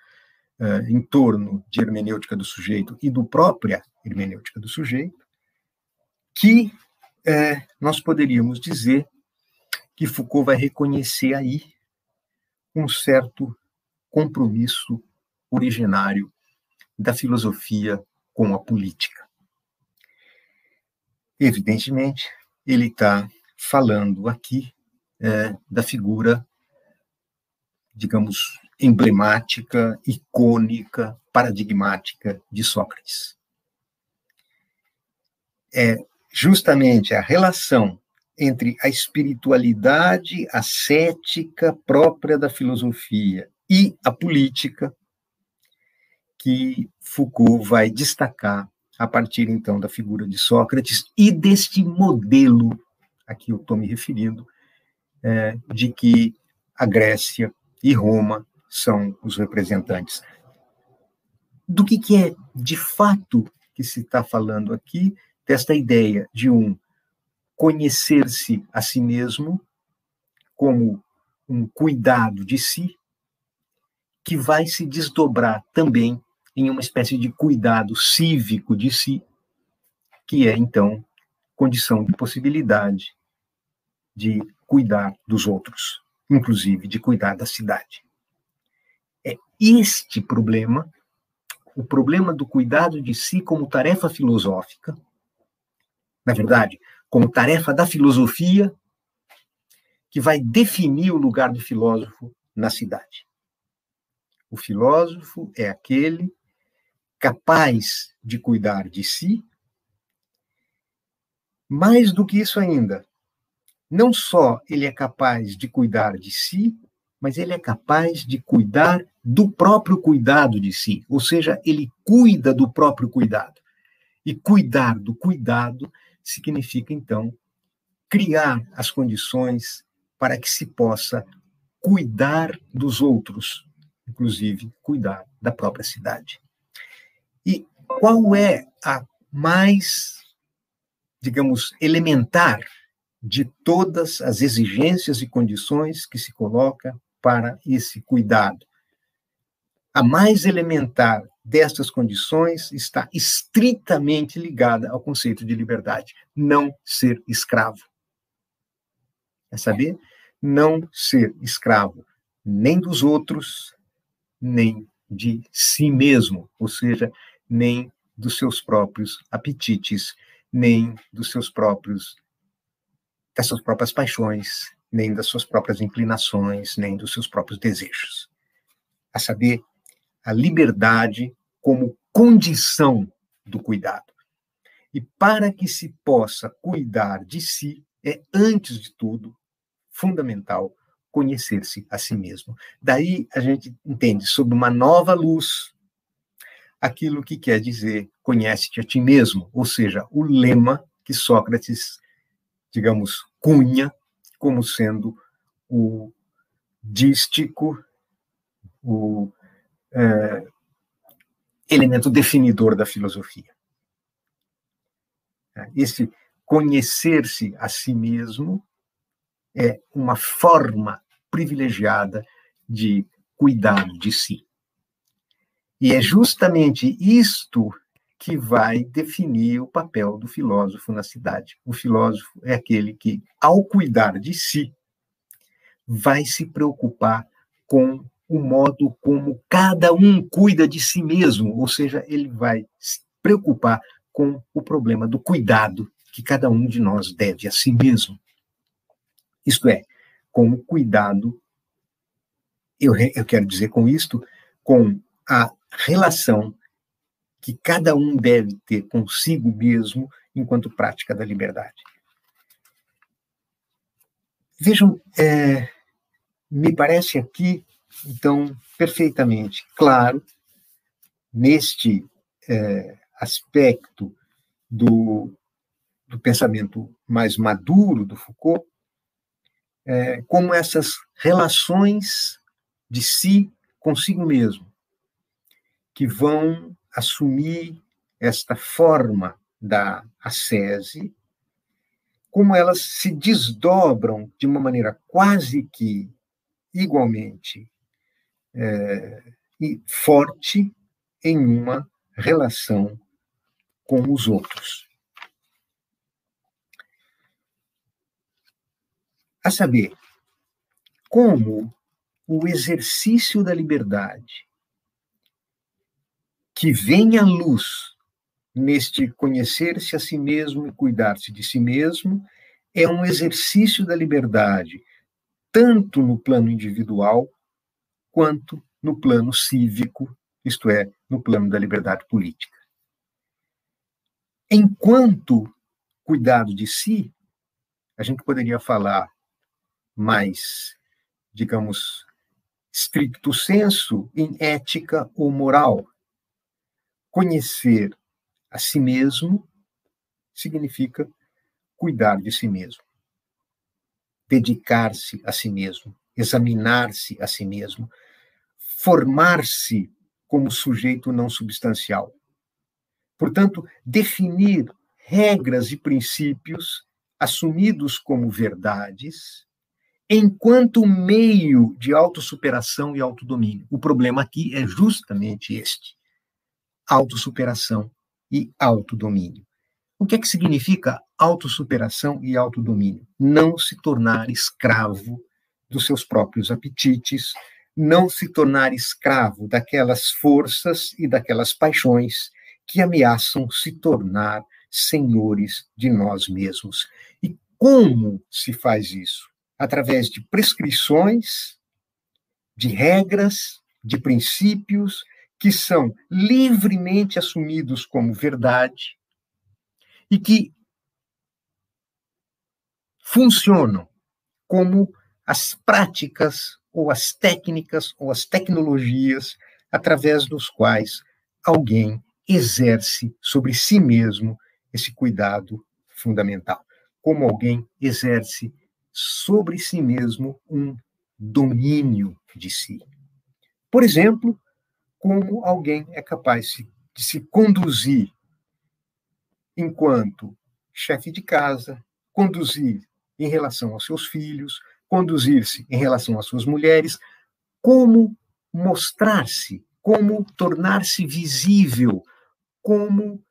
uh, em torno de hermenêutica do sujeito e do própria hermenêutica do sujeito, que uh, nós poderíamos dizer que Foucault vai reconhecer aí um certo compromisso originário da filosofia com a política. Evidentemente, ele está falando aqui é, da figura, digamos, emblemática, icônica, paradigmática de Sócrates. É justamente a relação entre a espiritualidade ascética própria da filosofia e a política que Foucault vai destacar a partir então da figura de Sócrates e deste modelo a que eu estou me referindo, é, de que a Grécia e Roma são os representantes. Do que, que é de fato que se está falando aqui, desta ideia de um conhecer-se a si mesmo como um cuidado de si, que vai se desdobrar também em uma espécie de cuidado cívico de si, que é, então, condição de possibilidade de cuidar dos outros, inclusive de cuidar da cidade. É este problema, o problema do cuidado de si como tarefa filosófica, na verdade, como tarefa da filosofia, que vai definir o lugar do filósofo na cidade. O filósofo é aquele capaz de cuidar de si. Mais do que isso ainda, não só ele é capaz de cuidar de si, mas ele é capaz de cuidar do próprio cuidado de si, ou seja, ele cuida do próprio cuidado. E cuidar do cuidado significa, então, criar as condições para que se possa cuidar dos outros, inclusive cuidar da própria cidade. E qual é a mais, digamos, elementar de todas as exigências e condições que se coloca para esse cuidado? A mais elementar destas condições está estritamente ligada ao conceito de liberdade, não ser escravo. É saber? Não ser escravo nem dos outros, nem de si mesmo, ou seja, nem dos seus próprios apetites, nem dos seus próprios das suas próprias paixões, nem das suas próprias inclinações, nem dos seus próprios desejos. A saber, a liberdade como condição do cuidado. E para que se possa cuidar de si, é, antes de tudo, fundamental conhecer-se a si mesmo. Daí a gente entende, sob uma nova luz, aquilo que quer dizer conhece-te a ti mesmo, ou seja, o lema que Sócrates, digamos, cunha como sendo o dístico, o é, elemento definidor da filosofia. Esse conhecer-se a si mesmo é uma forma privilegiada de cuidado de si. E é justamente isto que vai definir o papel do filósofo na cidade. O filósofo é aquele que, ao cuidar de si, vai se preocupar com o modo como cada um cuida de si mesmo, ou seja, ele vai se preocupar com o problema do cuidado que cada um de nós deve a si mesmo. Isto é, com o cuidado, eu, eu quero dizer com isto, com a relação que cada um deve ter consigo mesmo enquanto prática da liberdade. Vejam, é, me parece aqui, então, perfeitamente claro, neste é, aspecto do, do pensamento mais maduro do Foucault, é, como essas relações de si consigo mesmo que vão assumir esta forma da ascese, como elas se desdobram de uma maneira quase que igualmente é, forte em uma relação com os outros. A saber, como o exercício da liberdade que vem à luz neste conhecer-se a si mesmo e cuidar-se de si mesmo é um exercício da liberdade, tanto no plano individual quanto no plano cívico, isto é, no plano da liberdade política. Enquanto cuidado de si, a gente poderia falar mais, digamos, stricto senso em ética ou moral. Conhecer a si mesmo significa cuidar de si mesmo, dedicar-se a si mesmo, examinar-se a si mesmo, formar-se como sujeito não substancial. Portanto, definir regras e princípios assumidos como verdades, enquanto meio de autossuperação e autodomínio. O problema aqui é justamente este: autossuperação e autodomínio. O que é que significa autossuperação e autodomínio? Não se tornar escravo dos seus próprios apetites, não se tornar escravo daquelas forças e daquelas paixões que ameaçam se tornar senhores de nós mesmos. E como se faz isso? Através de prescrições, de regras, de princípios que são livremente assumidos como verdade e que funcionam como as práticas ou as técnicas ou as tecnologias através dos quais alguém exerce sobre si mesmo esse cuidado fundamental. Como alguém exerce sobre si mesmo um domínio de si. Por exemplo, como alguém é capaz de se conduzir enquanto chefe de casa, conduzir em relação aos seus filhos, conduzir-se em relação às suas mulheres, como mostrar-se, como tornar-se visível, como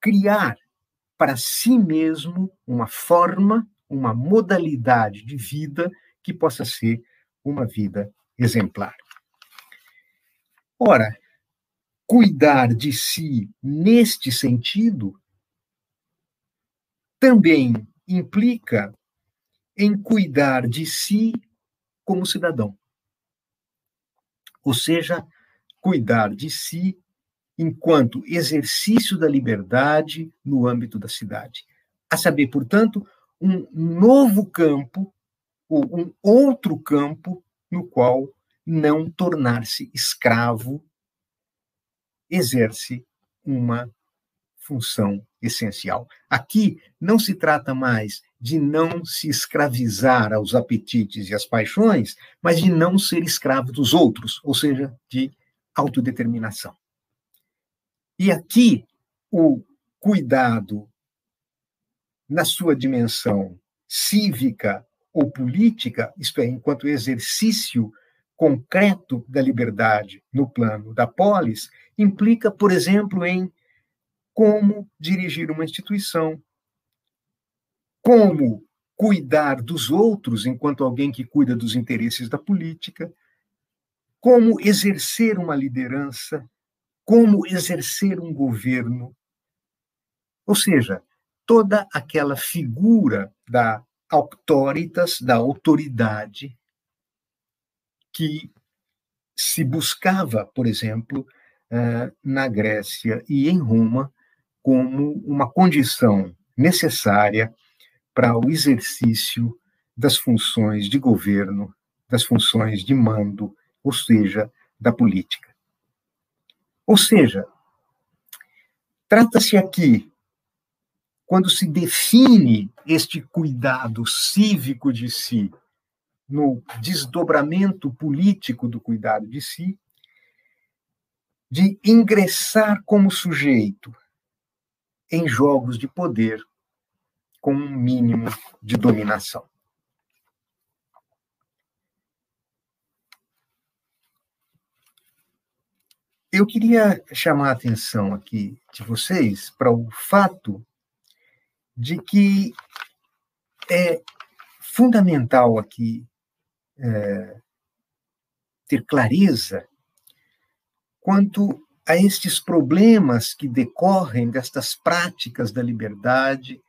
criar para si mesmo uma forma, uma modalidade de vida que possa ser uma vida exemplar. Ora, cuidar de si neste sentido também implica em cuidar de si como cidadão. Ou seja, cuidar de si enquanto exercício da liberdade no âmbito da cidade. A saber, portanto, um novo campo, ou um outro campo no qual não tornar-se escravo exerce uma função essencial. Aqui não se trata mais de não se escravizar aos apetites e às paixões, mas de não ser escravo dos outros, ou seja, de autodeterminação. E aqui o cuidado na sua dimensão cívica ou política, isto é, enquanto exercício concreto da liberdade no plano da polis, implica, por exemplo, em como dirigir uma instituição, como cuidar dos outros enquanto alguém que cuida dos interesses da política, como exercer uma liderança, como exercer um governo. Ou seja, toda aquela figura da autoritas, da autoridade, que se buscava, por exemplo, eh, na Grécia e em Roma, como uma condição necessária para o exercício das funções de governo, das funções de mando, ou seja, da política. Ou seja, trata-se aqui, quando se define este cuidado cívico de si, no desdobramento político do cuidado de si, de ingressar como sujeito em jogos de poder com um mínimo de dominação. Eu queria chamar a atenção aqui de vocês para o fato de que é fundamental aqui é, ter clareza quanto a estes problemas que decorrem destas práticas da liberdade,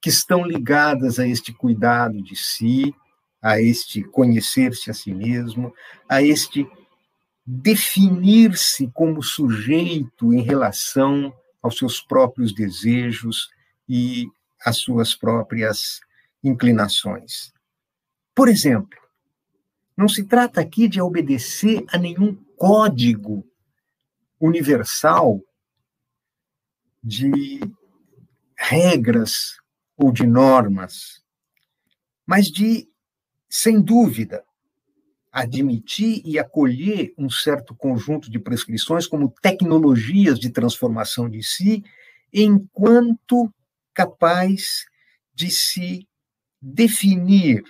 que estão ligadas a este cuidado de si, a este conhecer-se a si mesmo, a este definir-se como sujeito em relação aos seus próprios desejos e às suas próprias inclinações. Por exemplo, não se trata aqui de obedecer a nenhum código universal de regras ou de normas, mas de, sem dúvida, admitir e acolher um certo conjunto de prescrições como tecnologias de transformação de si, enquanto capaz de se definir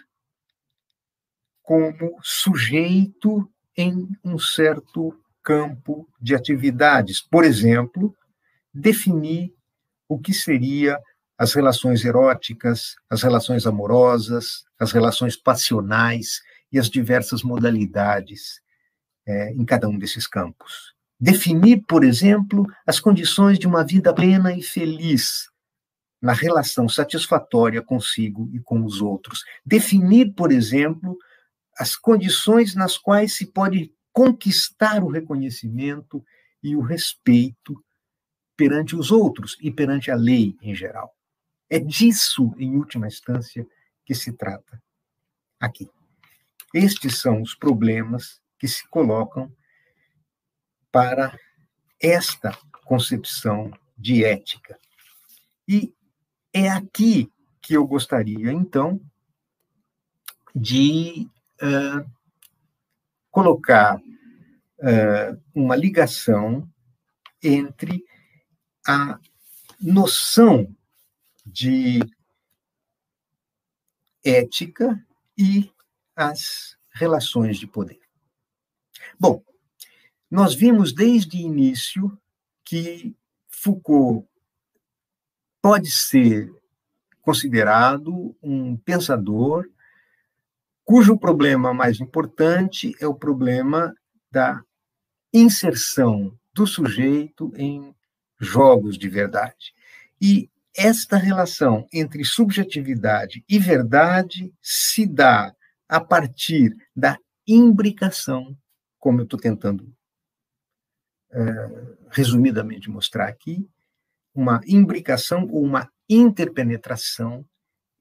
como sujeito em um certo campo de atividades. Por exemplo, definir o que seria as relações eróticas, as relações amorosas, as relações passionais, e as diversas modalidades é, em cada um desses campos. Definir, por exemplo, as condições de uma vida plena e feliz na relação satisfatória consigo e com os outros. Definir, por exemplo, as condições nas quais se pode conquistar o reconhecimento e o respeito perante os outros e perante a lei em geral. É disso, em última instância, que se trata aqui. Estes são os problemas que se colocam para esta concepção de ética. E é aqui que eu gostaria, então, de uh, colocar uh, uma ligação entre a noção de ética e as relações de poder. Bom, nós vimos desde o início que Foucault pode ser considerado um pensador cujo problema mais importante é o problema da inserção do sujeito em jogos de verdade. E esta relação entre subjetividade e verdade se dá a partir da imbricação, como eu estou tentando é, resumidamente mostrar aqui, uma imbricação ou uma interpenetração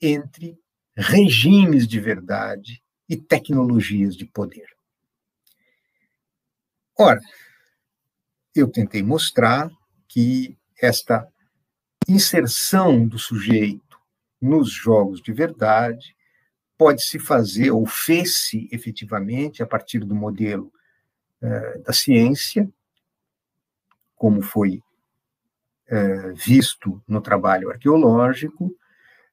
entre regimes de verdade e tecnologias de poder. Ora, eu tentei mostrar que esta inserção do sujeito nos jogos de verdade pode-se fazer, ou fez-se efetivamente, a partir do modelo uh, da ciência, como foi uh, visto no trabalho arqueológico,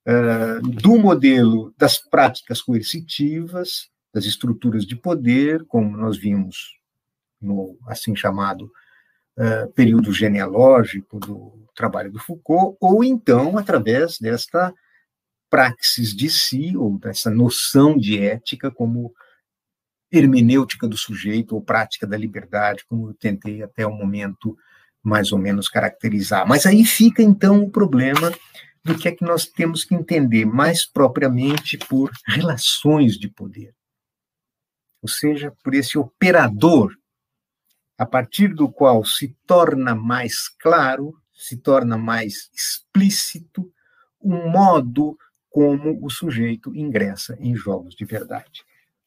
uh, do modelo das práticas coercitivas, das estruturas de poder, como nós vimos no assim chamado período genealógico do trabalho do Foucault, ou então através desta praxis de si, ou dessa noção de ética como hermenêutica do sujeito, ou prática da liberdade, como eu tentei até o momento mais ou menos caracterizar. Mas aí fica, então, o problema do que é que nós temos que entender mais propriamente por relações de poder. Ou seja, por esse operador, a partir do qual se torna mais claro, se torna mais explícito, um modo como o sujeito ingressa em jogos de verdade.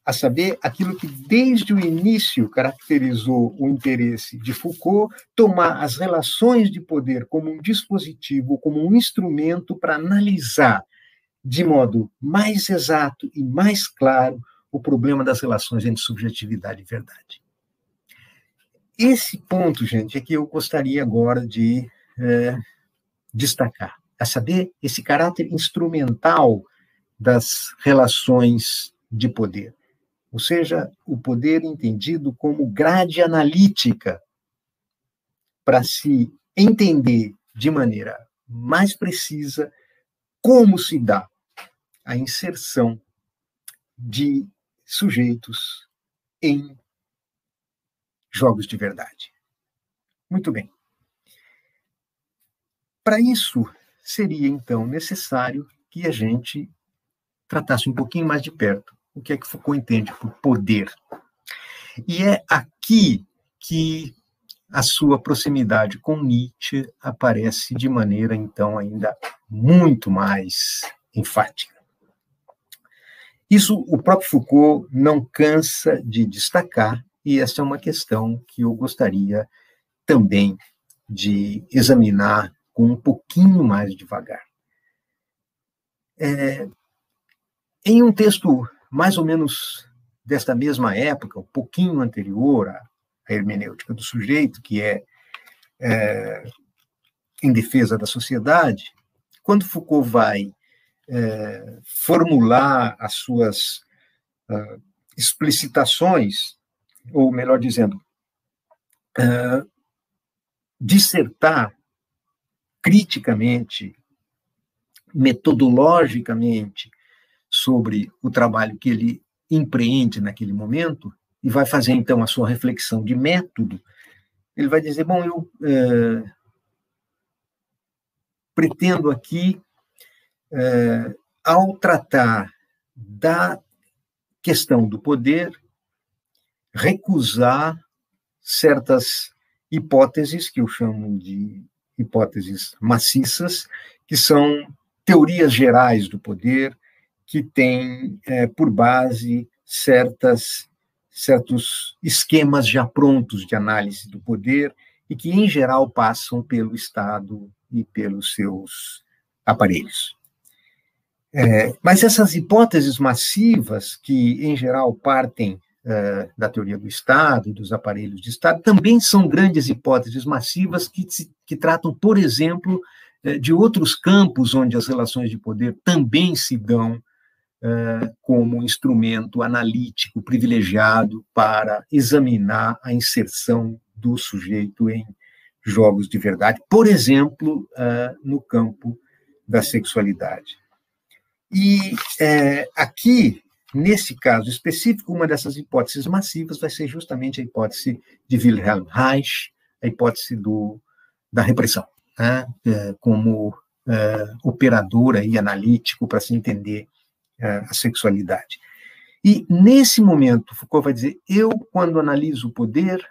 A saber, aquilo que desde o início caracterizou o interesse de Foucault, tomar as relações de poder como um dispositivo, como um instrumento para analisar de modo mais exato e mais claro o problema das relações entre subjetividade e verdade. Esse ponto, gente, é que eu gostaria agora de é, destacar, a saber, esse caráter instrumental das relações de poder, ou seja, o poder entendido como grade analítica para se entender de maneira mais precisa como se dá a inserção de sujeitos em jogos de verdade. Muito bem. Para isso, seria então necessário que a gente tratasse um pouquinho mais de perto o que é que Foucault entende por poder. E é aqui que a sua proximidade com Nietzsche aparece de maneira, então, ainda muito mais enfática. Isso o próprio Foucault não cansa de destacar, e essa é uma questão que eu gostaria também de examinar com um pouquinho mais devagar. É, em um texto mais ou menos desta mesma época, um pouquinho anterior à, hermenêutica do sujeito, que é, é, em defesa da sociedade, quando Foucault vai é, formular as suas uh, explicitações, ou melhor dizendo, uh, dissertar criticamente, metodologicamente, sobre o trabalho que ele empreende naquele momento, e vai fazer então a sua reflexão de método, ele vai dizer: bom, eu é, pretendo aqui, é, ao tratar da questão do poder, recusar certas hipóteses que eu chamo de hipóteses maciças, que são teorias gerais do poder, que têm é, por base certas certos esquemas já prontos de análise do poder e que, em geral, passam pelo Estado e pelos seus aparelhos. É, mas essas hipóteses massivas, que, em geral, partem é, da teoria do Estado, dos aparelhos de Estado, também são grandes hipóteses massivas que, que tratam, por exemplo, é, de outros campos onde as relações de poder também se dão como instrumento analítico privilegiado para examinar a inserção do sujeito em jogos de verdade, por exemplo, uh, no campo da sexualidade. E é, aqui, nesse caso específico, uma dessas hipóteses massivas vai ser justamente a hipótese de Wilhelm Reich, a hipótese do, da repressão, né? como operador e analítico para se entender a sexualidade. E nesse momento, Foucault vai dizer: eu, quando analiso o poder,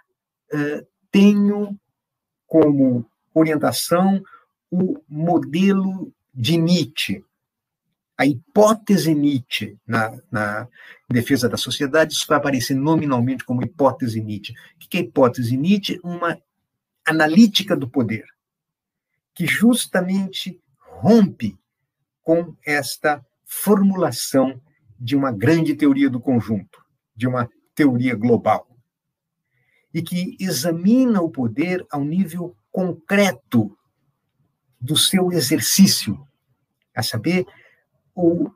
eh, tenho como orientação o modelo de Nietzsche, a hipótese Nietzsche na, na, defesa da sociedade, isso vai aparecer nominalmente como hipótese Nietzsche. O que é hipótese Nietzsche? Uma analítica do poder, que justamente rompe com esta formulação de uma grande teoria do conjunto, de uma teoria global, e que examina o poder ao nível concreto do seu exercício, a saber, o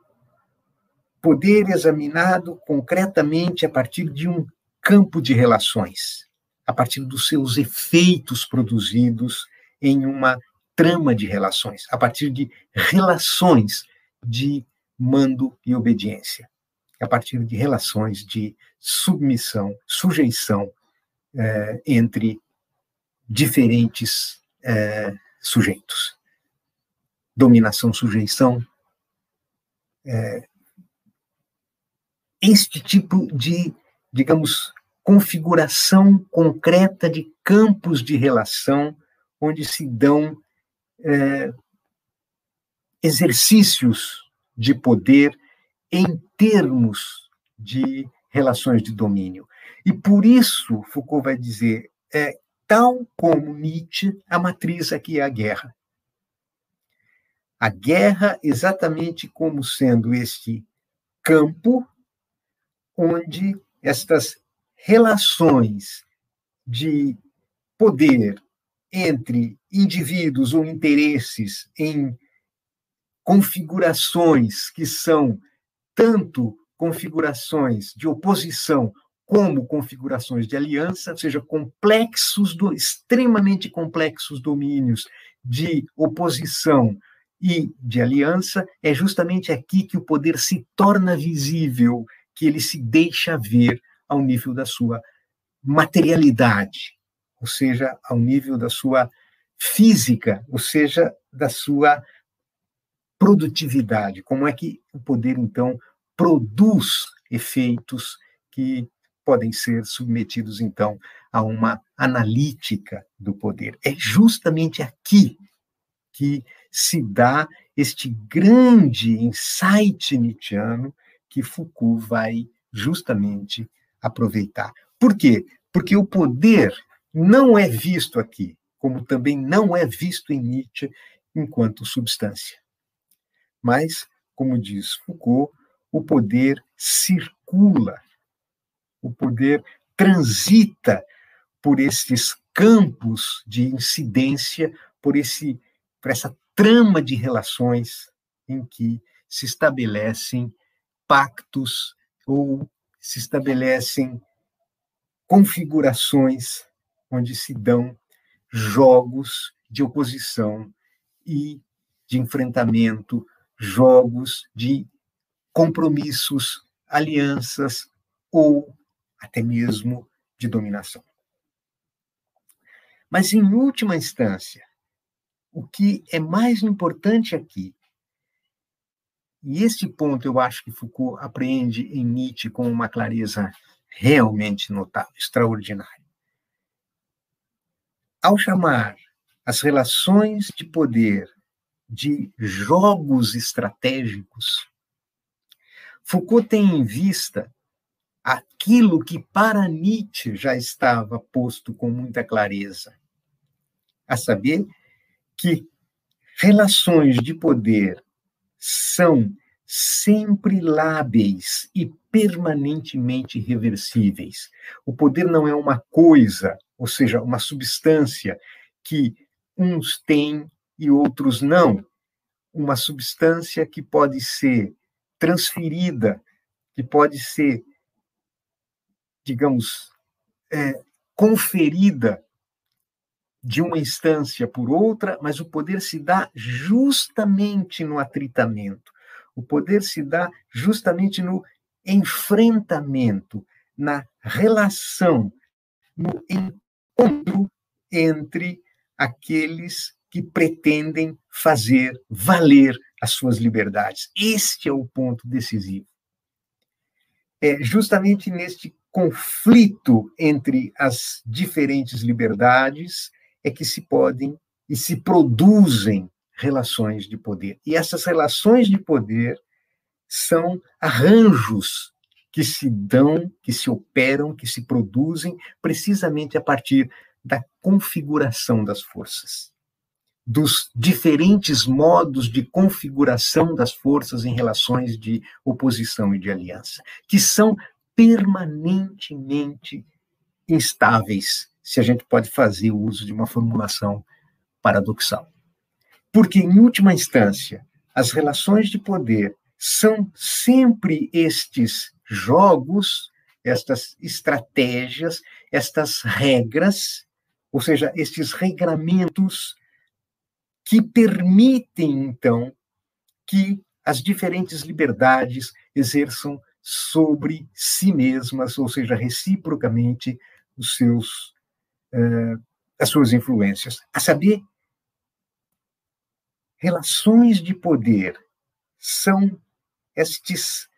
poder examinado concretamente a partir de um campo de relações, a partir dos seus efeitos produzidos em uma trama de relações, a partir de relações de mando e obediência, a partir de relações de submissão, sujeição é, entre diferentes é, sujeitos. Dominação, sujeição. É, este tipo de, digamos, configuração concreta de campos de relação onde se dão exercícios de poder em termos de relações de domínio. E por isso, Foucault vai dizer, é, tal como Nietzsche, a matriz aqui é a guerra. A guerra, exatamente como sendo este campo onde estas relações de poder entre indivíduos ou interesses em configurações que são tanto configurações de oposição como configurações de aliança, ou seja, complexos, do, extremamente complexos domínios de oposição e de aliança, é justamente aqui que o poder se torna visível, que ele se deixa ver ao nível da sua materialidade, ou seja, ao nível da sua física, ou seja, da sua produtividade. Como é que o poder, então, produz efeitos que podem ser submetidos, então, a uma analítica do poder. É justamente aqui que se dá este grande insight nietzschiano que Foucault vai justamente aproveitar. Por quê? Porque o poder não é visto aqui, como também não é visto em Nietzsche enquanto substância. Mas, como diz Foucault, o poder circula o poder transita por esses campos de incidência, por esse por essa trama de relações em que se estabelecem pactos ou se estabelecem configurações onde se dão jogos de oposição e de enfrentamento, jogos de compromissos, alianças ou até mesmo de dominação. Mas, em última instância, o que é mais importante aqui, e esse ponto eu acho que Foucault apreende em Nietzsche com uma clareza realmente notável, extraordinária. Ao chamar as relações de poder de jogos estratégicos, Foucault tem em vista aquilo que para Nietzsche já estava posto com muita clareza, a saber que relações de poder são sempre lábeis e permanentemente reversíveis. O poder não é uma coisa, ou seja, uma substância que uns têm e outros não. Uma substância que pode ser transferida, que pode ser digamos, é, conferida de uma instância por outra, mas o poder se dá justamente no atritamento. O poder se dá justamente no enfrentamento, na relação, no encontro entre aqueles que pretendem fazer valer as suas liberdades. Este é o ponto decisivo. É justamente neste conflito entre as diferentes liberdades é que se podem e se produzem relações de poder. E essas relações de poder são arranjos que se dão, que se operam, que se produzem precisamente a partir da configuração das forças, dos diferentes modos de configuração das forças em relações de oposição e de aliança, que são permanentemente instáveis, se a gente pode fazer uso de uma formulação paradoxal. Porque, em última instância, as relações de poder são sempre estes jogos, estas estratégias, estas regras, ou seja, estes regramentos que permitem, então, que as diferentes liberdades exerçam sobre si mesmas, ou seja, reciprocamente os seus uh, as suas influências. A saber, relações de poder são estes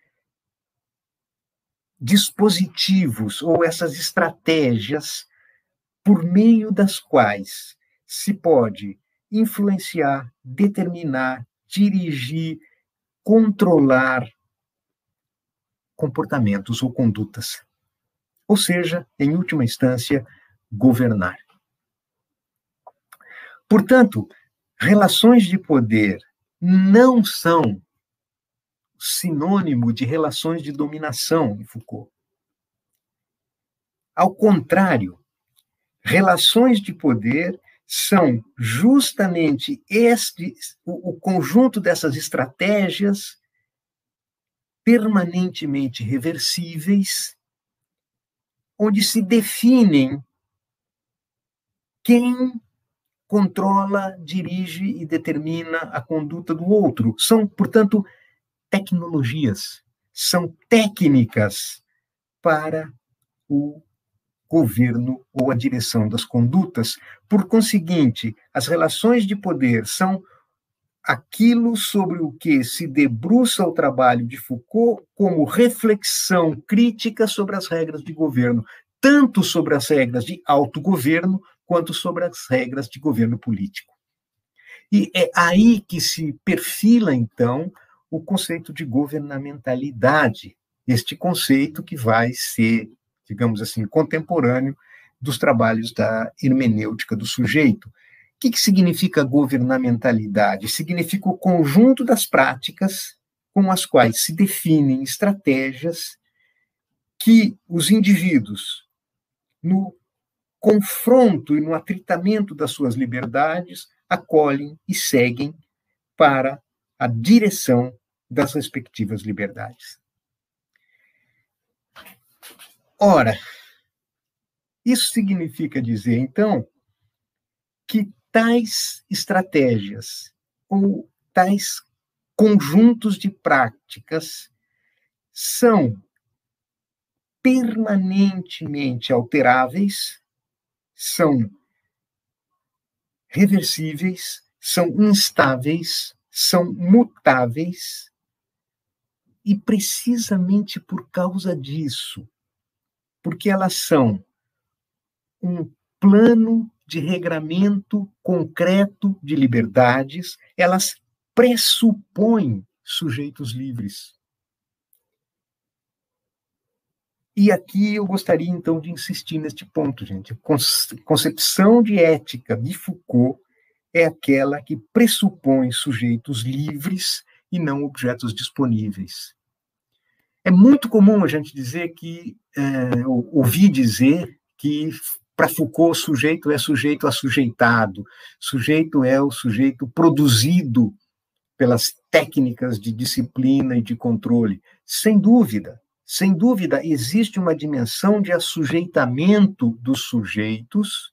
dispositivos ou essas estratégias por meio das quais se pode influenciar, determinar, dirigir, controlar comportamentos ou condutas. Ou seja, em última instância, governar. Portanto, relações de poder não são sinônimo de relações de dominação em Foucault. Ao contrário, relações de poder são justamente este o, o conjunto dessas estratégias permanentemente reversíveis, onde se definem quem controla, dirige e determina a conduta do outro. São, portanto, tecnologias, são técnicas para o governo ou a direção das condutas. Por conseguinte, as relações de poder são aquilo sobre o que se debruça o trabalho de Foucault como reflexão crítica sobre as regras de governo, tanto sobre as regras de autogoverno quanto sobre as regras de governo político. E é aí que se perfila, então, o conceito de governamentalidade, este conceito que vai ser, digamos assim, contemporâneo dos trabalhos da hermenêutica do sujeito. O que, que significa governamentalidade? Significa o conjunto das práticas com as quais se definem estratégias que os indivíduos, no confronto e no atritamento das suas liberdades, acolhem e seguem para a direção das respectivas liberdades. Ora, isso significa dizer, então, que tais estratégias ou tais conjuntos de práticas são permanentemente alteráveis são reversíveis, são instáveis, são mutáveis, e precisamente por causa disso, porque elas são um plano de regramento concreto de liberdades, elas pressupõem sujeitos livres. E aqui eu gostaria, então, de insistir neste ponto, gente. A concepção de ética de Foucault é aquela que pressupõe sujeitos livres e não objetos disponíveis. É muito comum a gente dizer que, é, ouvir dizer que para Foucault, sujeito é sujeito assujeitado, sujeito é o sujeito produzido pelas técnicas de disciplina e de controle. Sem dúvida, sem dúvida, existe uma dimensão de assujeitamento dos sujeitos,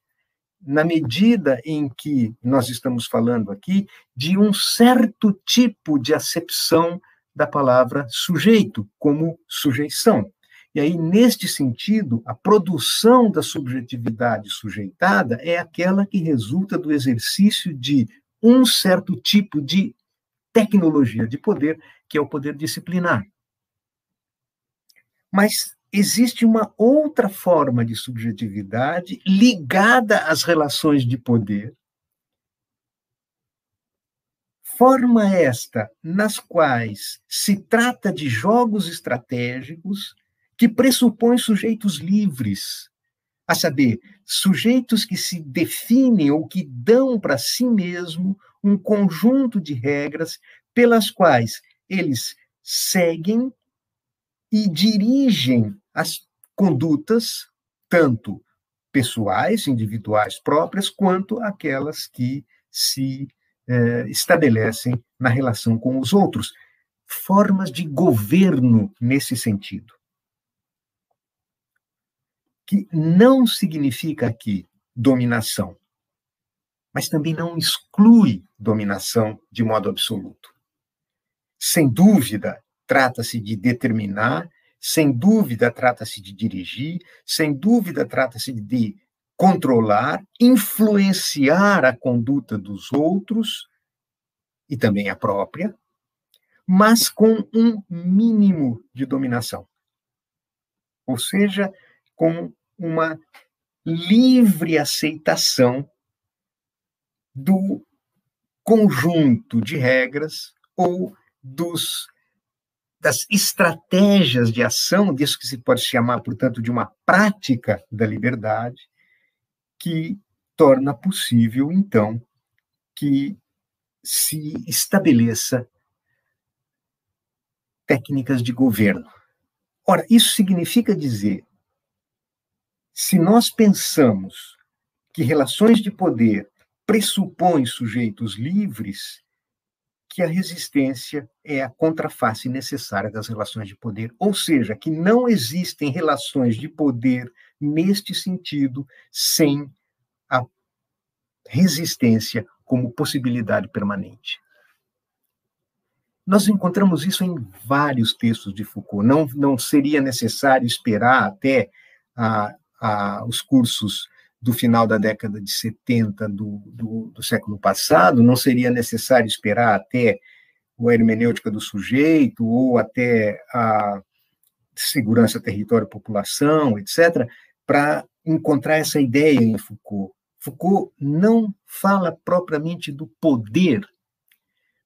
na medida em que nós estamos falando aqui de um certo tipo de acepção da palavra sujeito, como sujeição. E aí, neste sentido, a produção da subjetividade sujeitada é aquela que resulta do exercício de um certo tipo de tecnologia de poder, que é o poder disciplinar. Mas existe uma outra forma de subjetividade ligada às relações de poder. Forma esta nas quais se trata de jogos estratégicos que pressupõem sujeitos livres, a saber, sujeitos que se definem ou que dão para si mesmo um conjunto de regras pelas quais eles seguem e dirigem as condutas, tanto pessoais, individuais próprias, quanto aquelas que se eh, estabelecem na relação com os outros. Formas de governo nesse sentido. Que não significa aqui dominação, mas também não exclui dominação de modo absoluto. Sem dúvida, trata-se de determinar, sem dúvida trata-se de dirigir, sem dúvida trata-se de controlar, influenciar a conduta dos outros e também a própria, mas com um mínimo de dominação. Ou seja, com uma livre aceitação do conjunto de regras ou dos das estratégias de ação, disso que se pode chamar, portanto, de uma prática da liberdade, que torna possível, então, que se estabeleça técnicas de governo. Ora, isso significa dizer, se nós pensamos que relações de poder pressupõe sujeitos livres que a resistência é a contraface necessária das relações de poder, ou seja, que não existem relações de poder neste sentido sem a resistência como possibilidade permanente. Nós encontramos isso em vários textos de Foucault. Não, não seria necessário esperar até a, os cursos do final da década de 70 do, do, do século passado, não seria necessário esperar até a hermenêutica do sujeito ou até a segurança, território, população, etc., para encontrar essa ideia em Foucault. Foucault não fala propriamente do poder,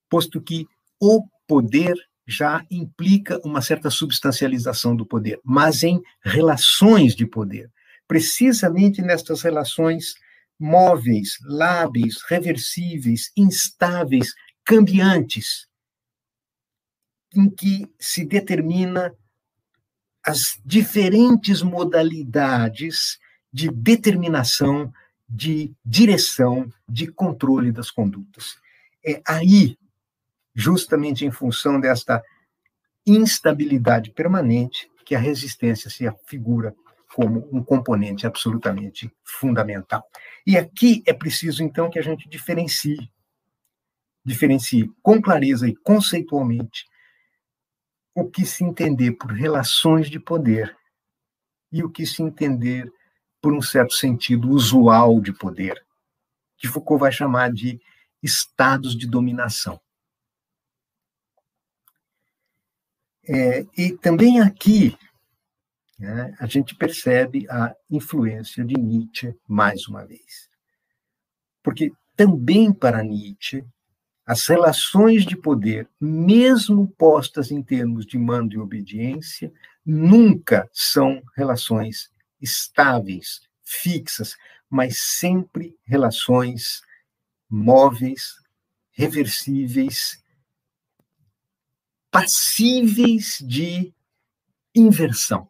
posto que o poder já implica uma certa substancialização do poder, mas em relações de poder precisamente nestas relações móveis, lábeis, reversíveis, instáveis, cambiantes, em que se determina as diferentes modalidades de determinação, de direção, de controle das condutas. É aí, justamente em função desta instabilidade permanente, que a resistência se afigura como um componente absolutamente fundamental. E aqui é preciso, então, que a gente diferencie, diferencie com clareza e conceitualmente o que se entender por relações de poder e o que se entender por um certo sentido usual de poder, que Foucault vai chamar de estados de dominação. É, e também aqui né, a gente percebe a influência de Nietzsche mais uma vez. Porque também para Nietzsche, as relações de poder, mesmo postas em termos de mando e obediência, nunca são relações estáveis, fixas, mas sempre relações móveis, reversíveis, passíveis de inversão.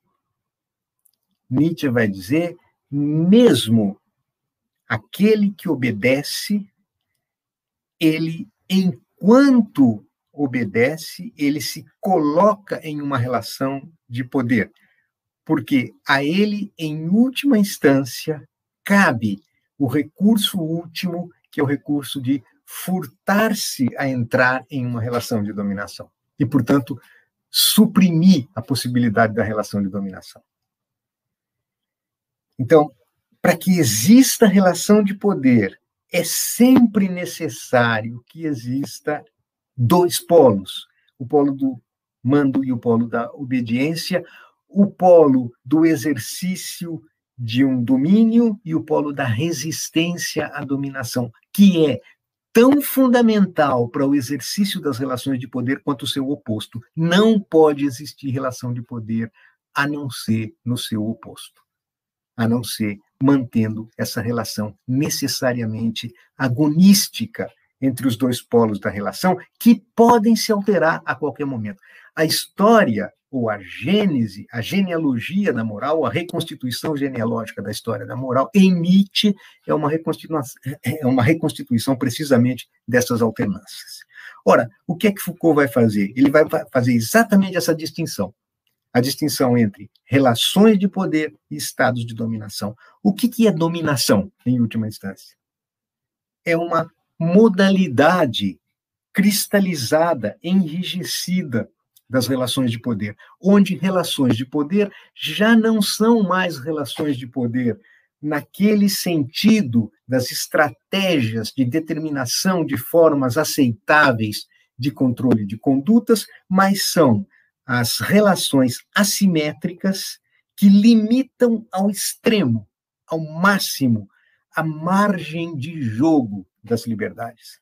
Nietzsche vai dizer, mesmo aquele que obedece, ele, enquanto obedece, ele se coloca em uma relação de poder, porque a ele, em última instância, cabe o recurso último, que é o recurso de furtar-se a entrar em uma relação de dominação e, portanto, suprimir a possibilidade da relação de dominação. Então, para que exista relação de poder, é sempre necessário que exista dois polos: o polo do mando e o polo da obediência, o polo do exercício de um domínio e o polo da resistência à dominação, que é tão fundamental para o exercício das relações de poder quanto o seu oposto. Não pode existir relação de poder a não ser no seu oposto a não ser mantendo essa relação necessariamente agonística entre os dois polos da relação, que podem se alterar a qualquer momento. A história, ou a gênese, a genealogia da moral, a reconstituição genealógica da história da moral, em Nietzsche, é uma é uma reconstituição precisamente dessas alternâncias. Ora, o que é que Foucault vai fazer? Ele vai fazer exatamente essa distinção a distinção entre relações de poder e estados de dominação. O que, que é dominação, em última instância? É uma modalidade cristalizada, enrijecida das relações de poder, onde relações de poder já não são mais relações de poder naquele sentido das estratégias de determinação de formas aceitáveis de controle de condutas, mas são as relações assimétricas que limitam ao extremo, ao máximo, a margem de jogo das liberdades.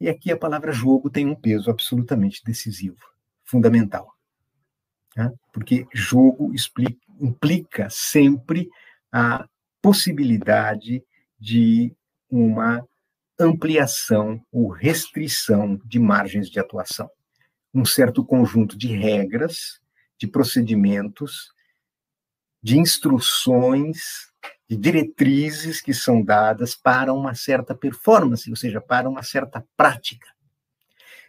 E aqui a palavra jogo tem um peso absolutamente decisivo, fundamental. Né? Porque jogo explica, implica sempre a possibilidade de uma ampliação ou restrição de margens de atuação um certo conjunto de regras, de procedimentos, de instruções de diretrizes que são dadas para uma certa performance, ou seja, para uma certa prática.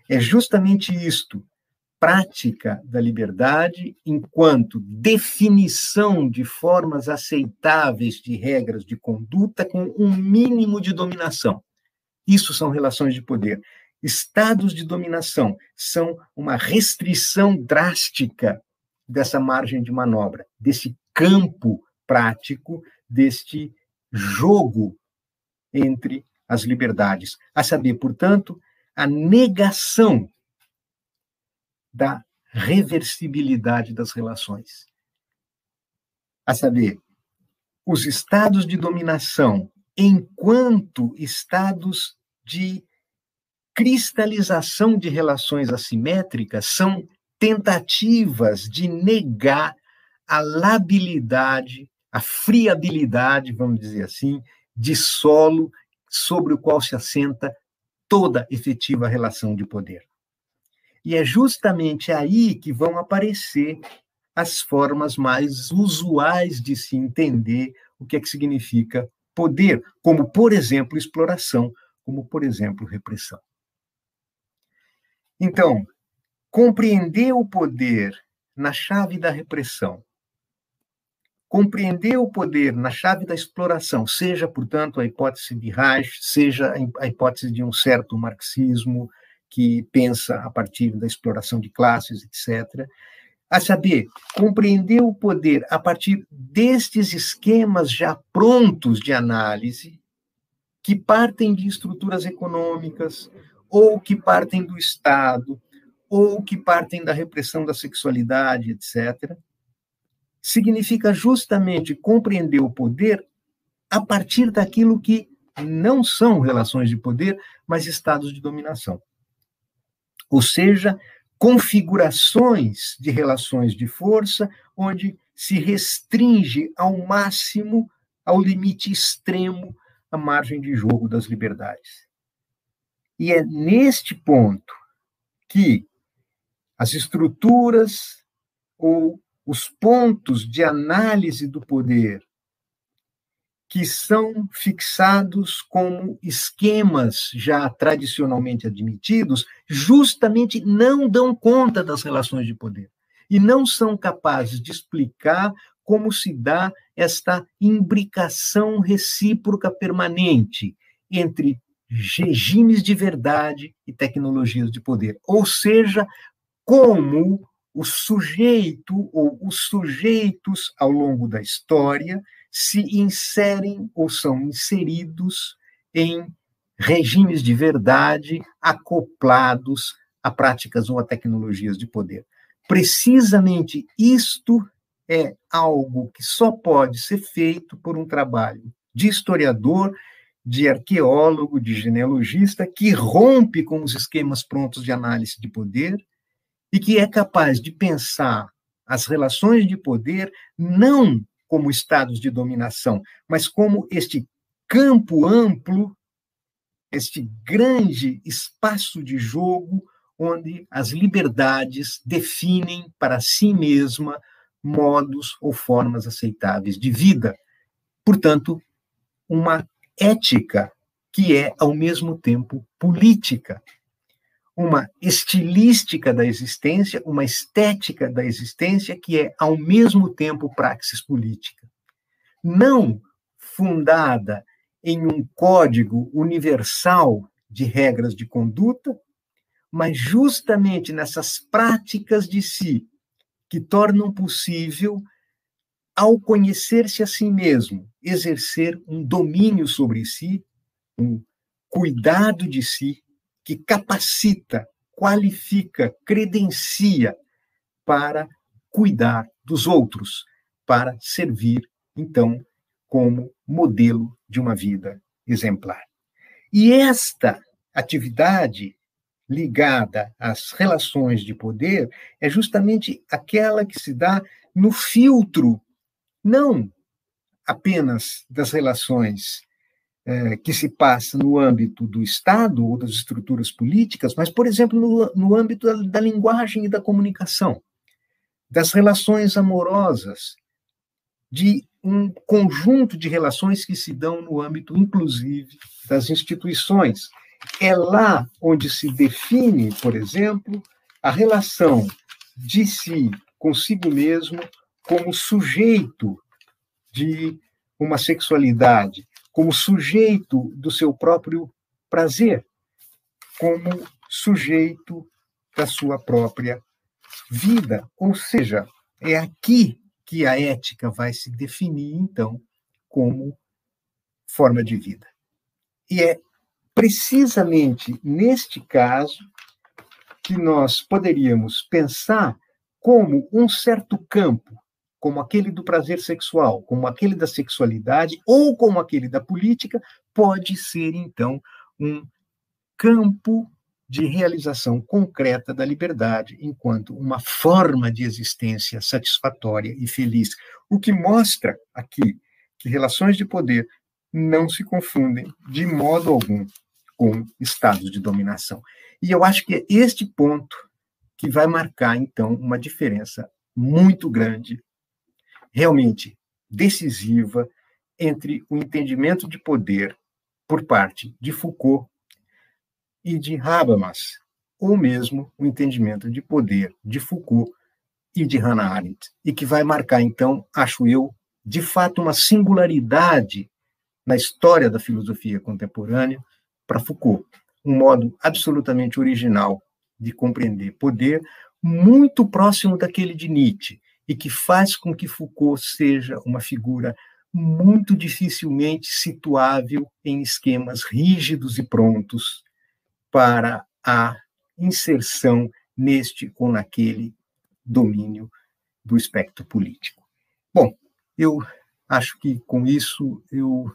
É justamente isto, prática da liberdade enquanto definição de formas aceitáveis de regras de conduta com um mínimo de dominação. Isso são relações de poder. Estados de dominação são uma restrição drástica dessa margem de manobra, desse campo prático, deste jogo entre as liberdades. A saber, portanto, a negação da reversibilidade das relações. A saber, os estados de dominação, enquanto estados de cristalização de relações assimétricas, são tentativas de negar a labilidade, a friabilidade, vamos dizer assim, de solo sobre o qual se assenta toda efetiva relação de poder. E é justamente aí que vão aparecer as formas mais usuais de se entender o que é que significa poder, como, por exemplo, exploração, como, por exemplo, repressão. Então, compreender o poder na chave da repressão, compreender o poder na chave da exploração, seja, portanto, a hipótese de Reich, seja a hipótese de um certo marxismo que pensa a partir da exploração de classes, etc., a saber, compreender o poder a partir destes esquemas já prontos de análise, que partem de estruturas econômicas, ou que partem do Estado, ou que partem da repressão da sexualidade, etc., significa justamente compreender o poder a partir daquilo que não são relações de poder, mas estados de dominação. Ou seja, configurações de relações de força onde se restringe ao máximo, ao limite extremo, a margem de jogo das liberdades. E é neste ponto que as estruturas ou os pontos de análise do poder que são fixados como esquemas já tradicionalmente admitidos, justamente não dão conta das relações de poder e não são capazes de explicar como se dá esta imbricação recíproca permanente entre regimes de verdade e tecnologias de poder, ou seja, como o sujeito ou os sujeitos ao longo da história se inserem ou são inseridos em regimes de verdade acoplados a práticas ou a tecnologias de poder. Precisamente isto é algo que só pode ser feito por um trabalho de historiador, de arqueólogo, de genealogista, que rompe com os esquemas prontos de análise de poder e que é capaz de pensar as relações de poder não como estados de dominação, mas como este campo amplo, este grande espaço de jogo onde as liberdades definem para si mesma modos ou formas aceitáveis de vida. Portanto, uma ética que é, ao mesmo tempo, política, uma estilística da existência, uma estética da existência que é, ao mesmo tempo, praxis política. Não fundada em um código universal de regras de conduta, mas justamente nessas práticas de si que tornam possível, ao conhecer-se a si mesmo, exercer um domínio sobre si, um cuidado de si, que capacita, qualifica, credencia para cuidar dos outros, para servir, então, como modelo de uma vida exemplar. E esta atividade ligada às relações de poder é justamente aquela que se dá no filtro, não apenas das relações é, que se passa no âmbito do Estado ou das estruturas políticas, mas, por exemplo, no, no âmbito da, da linguagem e da comunicação, das relações amorosas, de um conjunto de relações que se dão no âmbito, inclusive, das instituições. É lá onde se define, por exemplo, a relação de si consigo mesmo como sujeito de uma sexualidade, como sujeito do seu próprio prazer, como sujeito da sua própria vida. Ou seja, é aqui que a ética vai se definir, então, como forma de vida. E é precisamente neste caso que nós poderíamos pensar como um certo campo, como aquele do prazer sexual, como aquele da sexualidade ou como aquele da política, pode ser então um campo de realização concreta da liberdade enquanto uma forma de existência satisfatória e feliz. O que mostra aqui que relações de poder não se confundem de modo algum com estados de dominação. E eu acho que é este ponto que vai marcar, então, uma diferença muito grande, realmente decisiva, entre o entendimento de poder por parte de Foucault e de Habermas, ou mesmo o entendimento de poder de Foucault e de Hannah Arendt, e que vai marcar, então, acho eu, de fato, uma singularidade na história da filosofia contemporânea para Foucault, um modo absolutamente original de compreender poder, muito próximo daquele de Nietzsche, e que faz com que Foucault seja uma figura muito dificilmente situável em esquemas rígidos e prontos para a inserção neste ou naquele domínio do espectro político. Bom, eu acho que com isso eu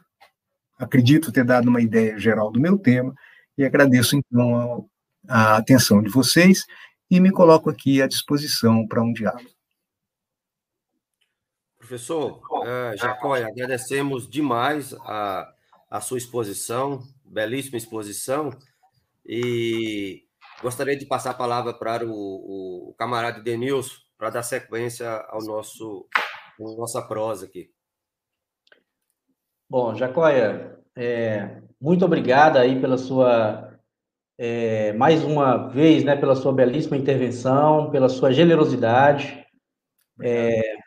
acredito ter dado uma ideia geral do meu tema e agradeço então a, a atenção de vocês e me coloco aqui à disposição para um diálogo. Professor uh, Jacóia, agradecemos demais a, a sua exposição, belíssima exposição, e gostaria de passar a palavra para o, o camarada Denilson para dar sequência ao nosso à nossa prosa aqui. Bom, Jacóia, é, muito obrigada aí pela sua é, mais uma vez, né, pela sua belíssima intervenção, pela sua generosidade. É,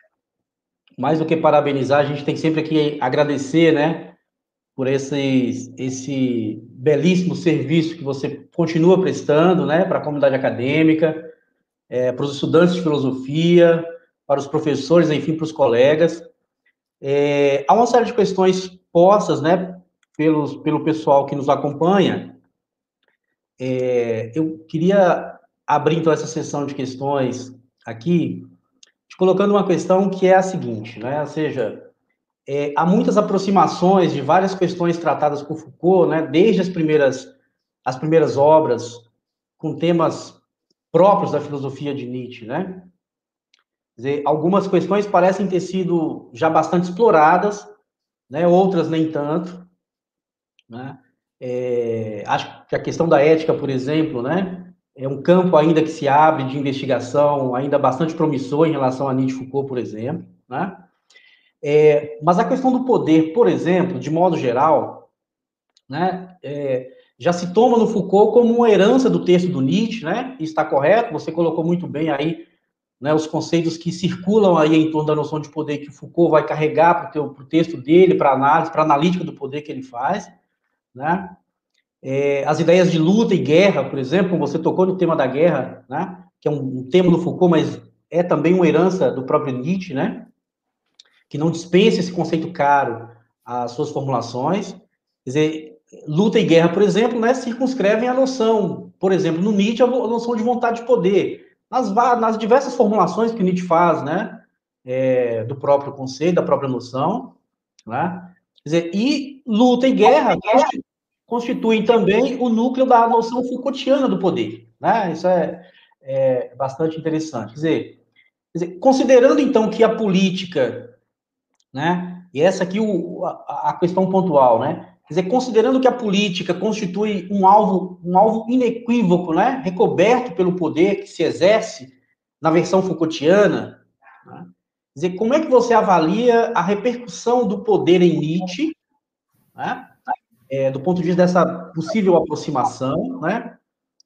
mais do que parabenizar, a gente tem sempre que agradecer, né, por esse, belíssimo serviço que você continua prestando né, para a comunidade acadêmica, é, para os estudantes de filosofia, para os professores, enfim, para os colegas. É, há uma série de questões postas né, pelos, pelo pessoal que nos acompanha. É, eu queria abrir, então, essa sessão de questões aqui, te colocando uma questão que é a seguinte, né? Ou seja, é, há muitas aproximações de várias questões tratadas por Foucault, né, desde as primeiras, as primeiras obras, com temas próprios da filosofia de Nietzsche, né? Quer dizer, algumas questões parecem ter sido já bastante exploradas, né, outras nem tanto, né? É, acho que a questão da ética, por exemplo, né, é um campo ainda que se abre de investigação, ainda bastante promissor em relação a Nietzsche Foucault, por exemplo, né? É, mas a questão do poder, por exemplo, de modo geral, né, é, já se toma no Foucault como uma herança do texto do Nietzsche, né? Está correto, você colocou muito bem aí né, os conceitos que circulam aí em torno da noção de poder que o Foucault vai carregar para o texto dele, para análise, para analítica do poder que ele faz, né? É, as ideias de luta e guerra, por exemplo, você tocou no tema da guerra, né? Que é um, um tema do Foucault, mas é também uma herança do próprio Nietzsche, né? que não dispense esse conceito caro às suas formulações. Quer dizer, luta e guerra, por exemplo, né, circunscrevem a noção, por exemplo, no Nietzsche, a noção de vontade de poder. Nas, nas diversas formulações que Nietzsche faz, né, é, do próprio conceito, da própria noção, né, quer dizer, e luta e guerra constituem também o núcleo da noção Foucaultiana do poder, né, isso é, é bastante interessante. Quer dizer, quer dizer, considerando então que a política né? E essa aqui o, a, a questão pontual, né? Quer dizer, considerando que a política constitui um alvo, um alvo inequívoco, né? Recoberto pelo poder que se exerce na versão Foucaultiana, né? dizer, como é que você avalia a repercussão do poder em Nietzsche, né? É, do ponto de vista dessa possível aproximação, né?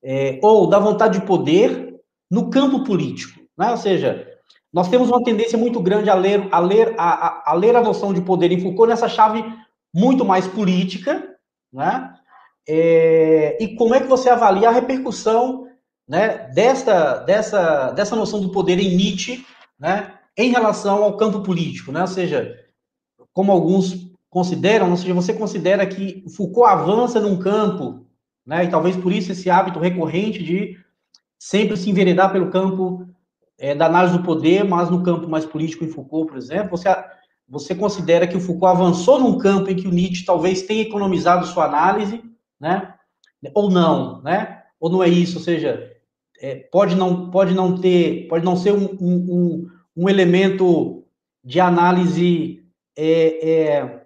É, ou da vontade de poder no campo político, né? Ou seja, nós temos uma tendência muito grande a ler a, ler, a, a, a ler a noção de poder em Foucault nessa chave muito mais política, né? É, e como é que você avalia a repercussão né, desta, dessa, dessa noção do poder em Nietzsche né, em relação ao campo político? Né? Ou seja, como alguns consideram, ou seja, você considera que Foucault avança num campo, né, e talvez por isso esse hábito recorrente de sempre se enveredar pelo campo é, da análise do poder, mas no campo mais político em Foucault, por exemplo, você, você considera que o Foucault avançou num campo em que o Nietzsche talvez tenha economizado sua análise, né? Ou não, né? Ou não é isso, ou seja, é, pode, não, pode não ter, pode não ser um, um, um elemento de análise, é,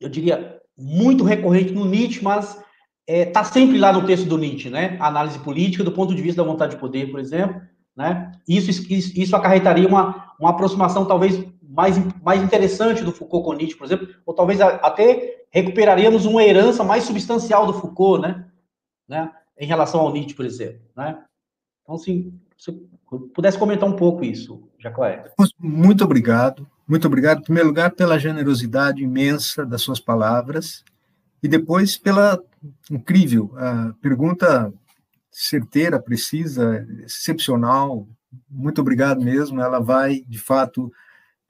eu diria, muito recorrente no Nietzsche, mas está é, sempre lá no texto do Nietzsche, né? A análise política do ponto de vista da vontade de poder, por exemplo, né? Isso, isso, isso acarretaria uma, uma aproximação talvez mais, mais interessante do Foucault com Nietzsche, por exemplo, ou talvez até recuperaríamos uma herança mais substancial do Foucault, né? né? Em relação ao Nietzsche, por exemplo, né? Então, assim, se pudesse comentar um pouco isso, Jacóé. Muito obrigado. Muito obrigado, em primeiro lugar, pela generosidade imensa das suas palavras e depois pela incrível a pergunta certeira, precisa, excepcional. Muito obrigado mesmo. Ela vai, de fato,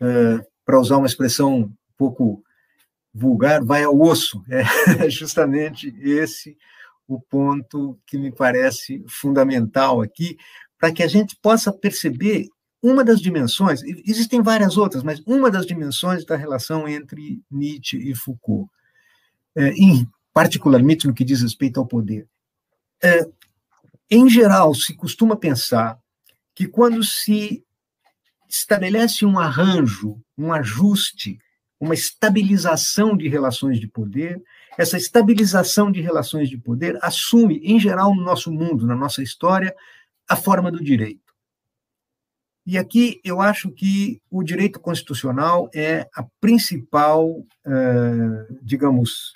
é, para usar uma expressão um pouco vulgar, vai ao osso. É justamente esse o ponto que me parece fundamental aqui, para que a gente possa perceber uma das dimensões, existem várias outras, mas uma das dimensões da relação entre Nietzsche e Foucault, é, em, particularmente no que diz respeito ao poder. É, em geral, se costuma pensar que quando se estabelece um arranjo, um ajuste, uma estabilização de relações de poder. Essa estabilização de relações de poder assume, em geral, no nosso mundo, na nossa história, a forma do direito. E aqui eu acho que o direito constitucional é a principal, digamos,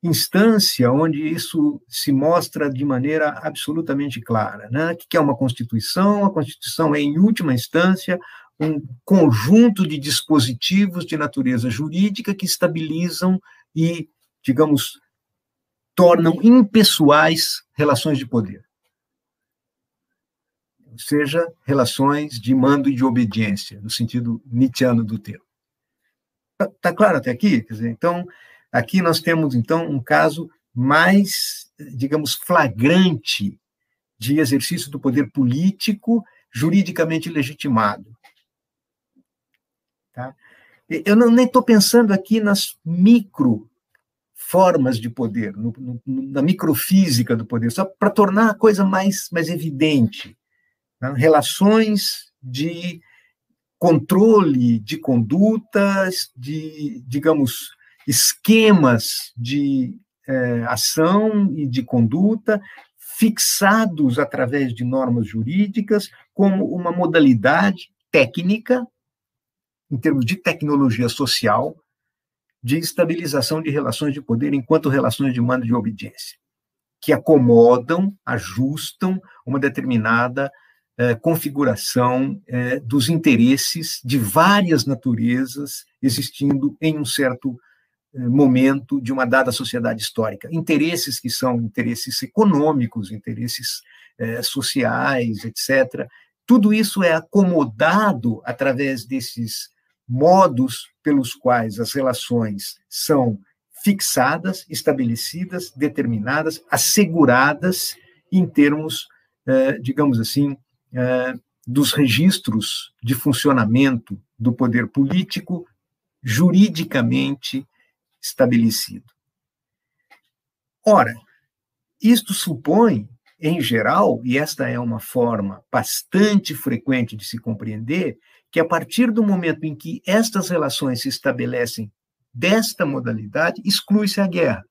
instância onde isso se mostra de maneira absolutamente clara. Né? O que é uma Constituição? A Constituição é, em última instância, um conjunto de dispositivos de natureza jurídica que estabilizam e, digamos, tornam impessoais relações de poder. Seja, relações de mando e de obediência, no sentido nietzschiano do termo. Está tá claro até aqui? Quer dizer, então, aqui nós temos, então, um caso mais, digamos, flagrante de exercício do poder político juridicamente legitimado. Tá? Eu não, nem estou pensando aqui nas micro formas de poder, no, no, na microfísica do poder, só para tornar a coisa mais, mais evidente. Né? Relações de controle de condutas, de, digamos, esquemas de é, ação e de conduta fixados através de normas jurídicas como uma modalidade técnica em termos de tecnologia social, de estabilização de relações de poder enquanto relações de mando de obediência, que acomodam, ajustam uma determinada eh, configuração eh, dos interesses de várias naturezas existindo em um certo eh, momento de uma dada sociedade histórica. Interesses que são interesses econômicos, interesses sociais, etc. Tudo isso é acomodado através desses modos pelos quais as relações são fixadas, estabelecidas, determinadas, asseguradas em termos, digamos assim, dos registros de funcionamento do poder político juridicamente estabelecido. Ora, isto supõe, em geral, e esta é uma forma bastante frequente de se compreender, que a partir do momento em que estas relações se estabelecem desta modalidade, exclui-se a guerra,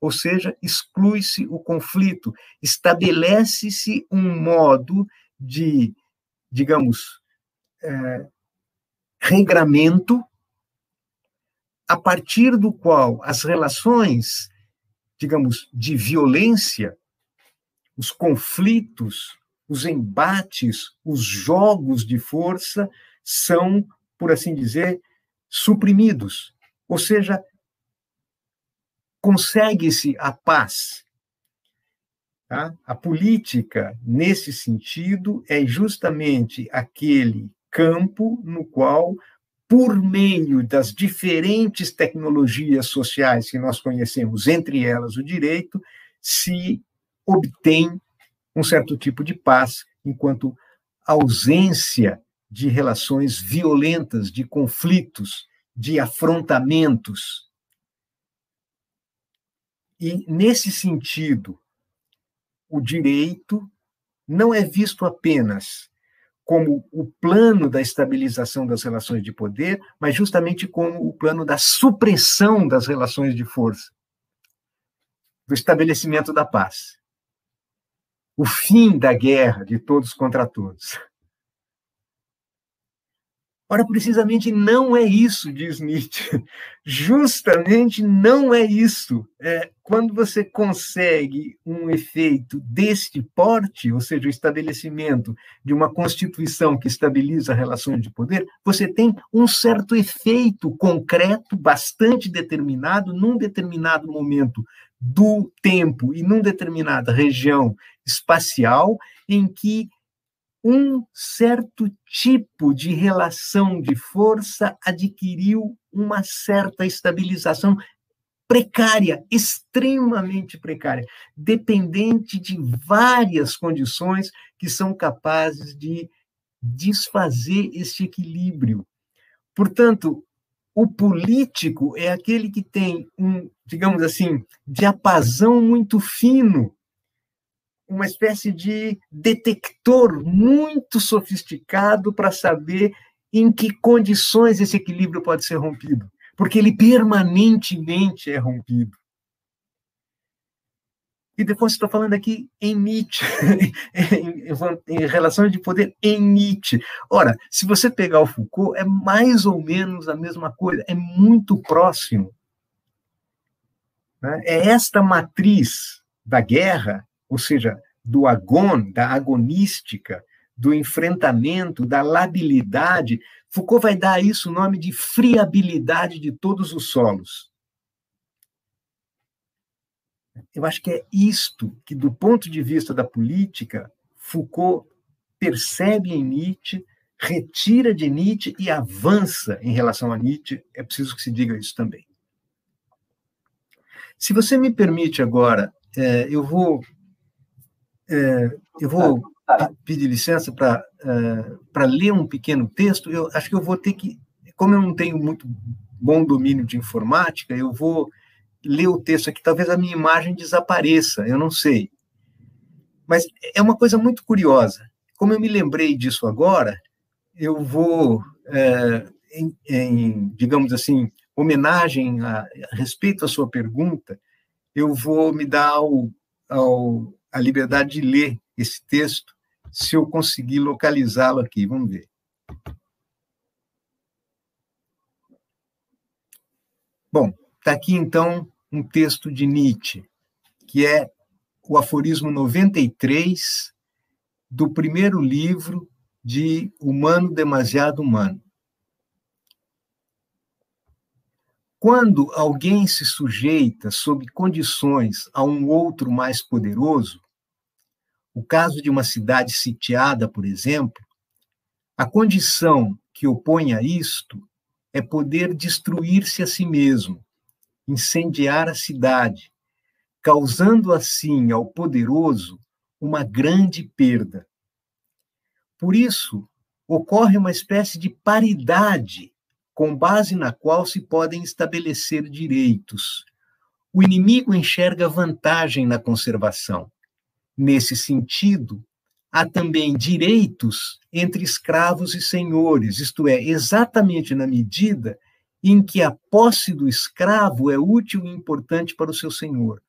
ou seja, exclui-se o conflito, estabelece-se um modo de, digamos, é, regramento a partir do qual as relações, digamos, de violência, os conflitos, os embates, os jogos de força são, por assim dizer, suprimidos. Ou seja, consegue-se a paz. Tá? A política, nesse sentido, é justamente aquele campo no qual por meio das diferentes tecnologias sociais que nós conhecemos, entre elas o direito, se obtém um certo tipo de paz, enquanto ausência de relações violentas, de conflitos, de afrontamentos. E, nesse sentido, o direito não é visto apenas como o plano da estabilização das relações de poder, mas justamente como o plano da supressão das relações de força, do estabelecimento da paz. O fim da guerra de todos contra todos. Ora, precisamente não é isso, diz Nietzsche. Justamente não é isso. É, quando você consegue um efeito deste porte, ou seja, o estabelecimento de uma constituição que estabiliza relações de poder, você tem um certo efeito concreto, bastante determinado, num determinado momento do tempo e num determinada região espacial, em que um certo tipo de relação de força adquiriu uma certa estabilização precária, extremamente precária, dependente de várias condições que são capazes de desfazer esse equilíbrio. Portanto, o político é aquele que tem um, digamos assim, diapasão muito fino uma espécie de detector muito sofisticado para saber em que condições esse equilíbrio pode ser rompido, porque ele permanentemente é rompido. E depois estou falando aqui em Nietzsche, em, relações de poder em Nietzsche. Ora, se você pegar o Foucault, é mais ou menos a mesma coisa, é muito próximo. Né? É esta matriz da guerra ou seja, do agon, da agonística, do enfrentamento, da labilidade. Foucault vai dar a isso o nome de friabilidade de todos os solos. Eu acho que é isto que, do ponto de vista da política, Foucault percebe em Nietzsche, retira de Nietzsche e avança em relação a Nietzsche. É preciso que se diga isso também. Se você me permite agora, é, eu vou é, eu vou pedir licença para é, ler um pequeno texto. Eu acho que eu vou ter que, como eu não tenho muito bom domínio de informática, eu vou ler o texto aqui. Talvez a minha imagem desapareça, eu não sei. Mas é uma coisa muito curiosa. Como eu me lembrei disso agora, eu vou, é, em, em, digamos assim, homenagem a, a, respeito à sua pergunta, eu vou me dar ao, ao a liberdade de ler esse texto, se eu conseguir localizá-lo aqui. Vamos ver. Bom, está aqui então um texto de Nietzsche, que é o aforismo 93 do primeiro livro de Humano Demasiado Humano. Quando alguém se sujeita sob condições a um outro mais poderoso, o caso de uma cidade sitiada, por exemplo, a condição que opõe a isto é poder destruir-se a si mesmo, incendiar a cidade, causando assim ao poderoso uma grande perda. Por isso, ocorre uma espécie de paridade com base na qual se podem estabelecer direitos. O inimigo enxerga vantagem na conservação. Nesse sentido, há também direitos entre escravos e senhores, isto é, exatamente na medida em que a posse do escravo é útil e importante para o seu senhor.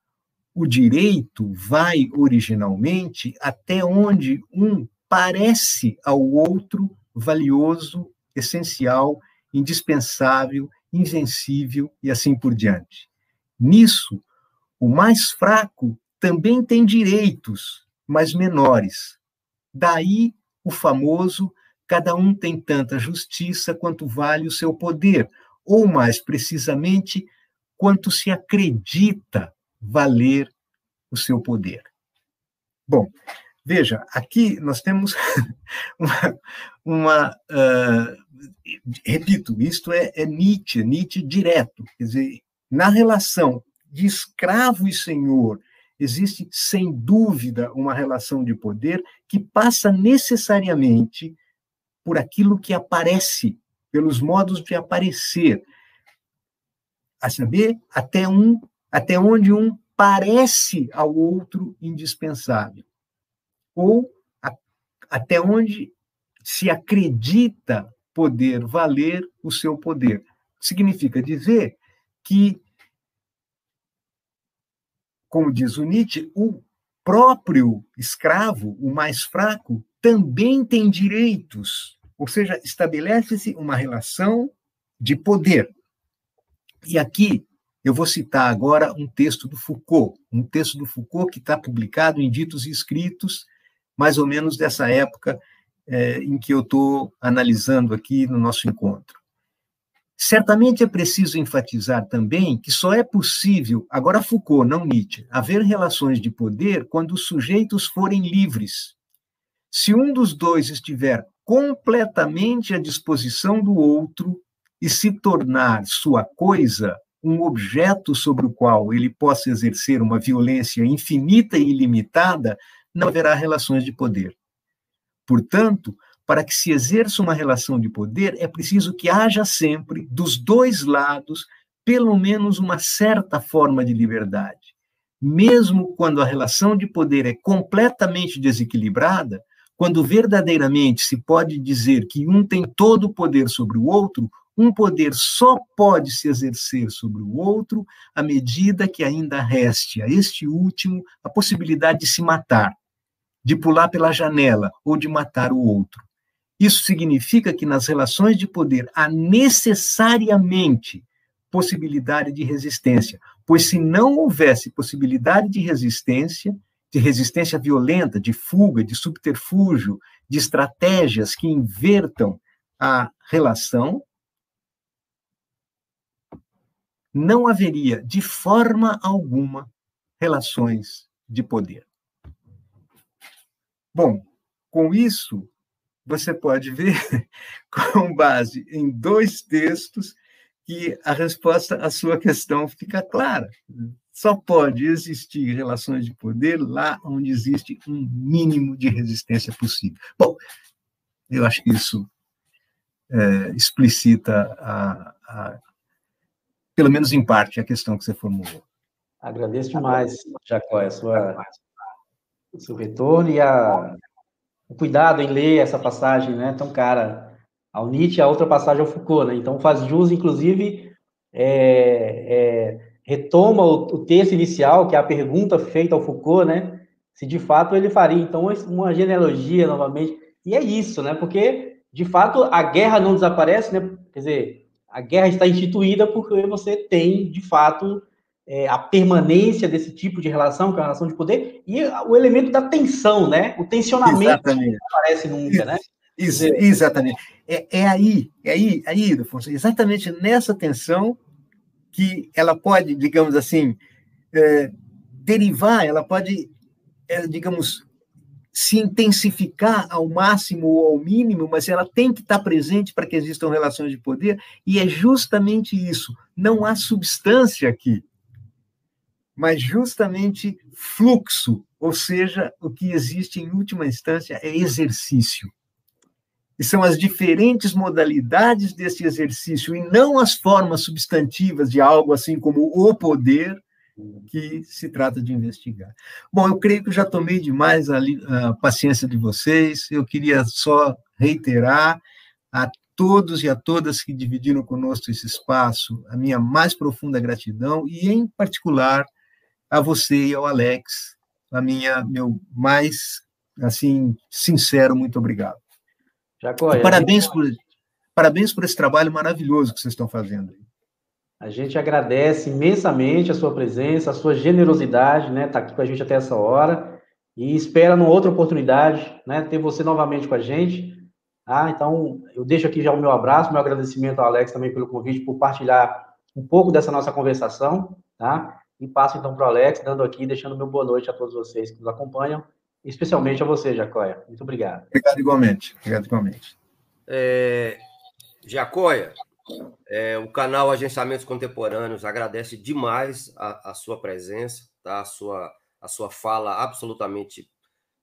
O direito vai originalmente até onde um parece ao outro valioso essencial, indispensável, invencível e assim por diante. Nisso, o mais fraco também tem direitos, mas menores. Daí o famoso cada um tem tanta justiça quanto vale o seu poder, ou mais precisamente, quanto se acredita valer o seu poder. Bom, veja, aqui nós temos uma. uma uh, repito, isto é, é Nietzsche, Nietzsche direto. Quer dizer, na relação de escravo e senhor, existe, sem dúvida, uma relação de poder que passa necessariamente por aquilo que aparece, pelos modos de aparecer, a saber, até um, até onde um parece ao outro indispensável, ou a, até onde se acredita poder valer o seu poder. Significa dizer que, como diz o Nietzsche, o próprio escravo, o mais fraco, também tem direitos, ou seja, estabelece-se uma relação de poder. E aqui eu vou citar agora um texto do Foucault, um texto do Foucault que está publicado em Ditos e Escritos, mais ou menos dessa época é, em que eu estou analisando aqui no nosso encontro. Certamente é preciso enfatizar também que só é possível, agora Foucault, não Nietzsche, haver relações de poder quando os sujeitos forem livres. Se um dos dois estiver completamente à disposição do outro e se tornar sua coisa, um objeto sobre o qual ele possa exercer uma violência infinita e ilimitada, não haverá relações de poder. Portanto, para que se exerça uma relação de poder, é preciso que haja sempre, dos dois lados, pelo menos uma certa forma de liberdade. Mesmo quando a relação de poder é completamente desequilibrada, quando verdadeiramente se pode dizer que um tem todo o poder sobre o outro, um poder só pode se exercer sobre o outro à medida que ainda reste a este último a possibilidade de se matar, de pular pela janela ou de matar o outro. Isso significa que nas relações de poder há necessariamente possibilidade de resistência, pois se não houvesse possibilidade de resistência, de resistência violenta, de fuga, de subterfúgio, de estratégias que invertam a relação, não haveria, de forma alguma, relações de poder. Bom, com isso, você pode ver, com base em dois textos, que a resposta à sua questão fica clara. Só pode existir relações de poder lá onde existe um mínimo de resistência possível. Bom, eu acho que isso é, explicita a, a, pelo menos em parte, a questão que você formulou. Agradeço demais, Jacó, a sua, o seu retorno e a, o cuidado em ler essa passagem né, tão cara ao Nietzsche, a outra passagem ao Foucault. Né? Então, faz jus, inclusive, é, é, retoma o, o, texto inicial, que é a pergunta feita ao Foucault, né? se de fato ele faria. Então, uma genealogia, novamente. E é isso, né? porque, de fato, a guerra não desaparece, né? quer dizer, a guerra está instituída porque você tem, de fato, é, a permanência desse tipo de relação, que é a relação de poder, e o elemento da tensão, né? O tensionamento exatamente. não aparece nunca, né? Isso, exatamente. É, é aí, é aí, é aí, Afonso, exatamente nessa tensão que ela pode, digamos assim, é, derivar, ela pode, é, digamos, se intensificar ao máximo ou ao mínimo, mas ela tem que estar presente para que existam relações de poder, e é justamente isso. Não há substância aqui, mas justamente fluxo, ou seja, o que existe em última instância é exercício. E são as diferentes modalidades desse exercício, e não as formas substantivas de algo assim como o poder, que se trata de investigar. Bom, eu creio que já tomei demais a, a paciência de vocês. Eu queria só reiterar a todos e a todas que dividiram conosco esse espaço a minha mais profunda gratidão e, em particular, a você e ao Alex, a minha meu mais assim sincero muito obrigado. Jacó, parabéns por Parabéns por esse trabalho maravilhoso que vocês estão fazendo. A gente agradece imensamente a sua presença, a sua generosidade, né? Tá aqui com a gente até essa hora e espera numa outra oportunidade, né? Ter você novamente com a gente. Ah, então eu deixo aqui já o meu abraço, meu agradecimento ao Alex também pelo convite, por partilhar um pouco dessa nossa conversação, tá? E passo então para o Alex, dando aqui, deixando meu boa noite a todos vocês que nos acompanham, especialmente a você, Jacóia. Muito obrigado. Obrigado igualmente. Obrigado igualmente. É, Jacóia, é, o canal Agenciamentos Contemporâneos agradece demais a, a, sua presença, tá? a, sua, a sua fala absolutamente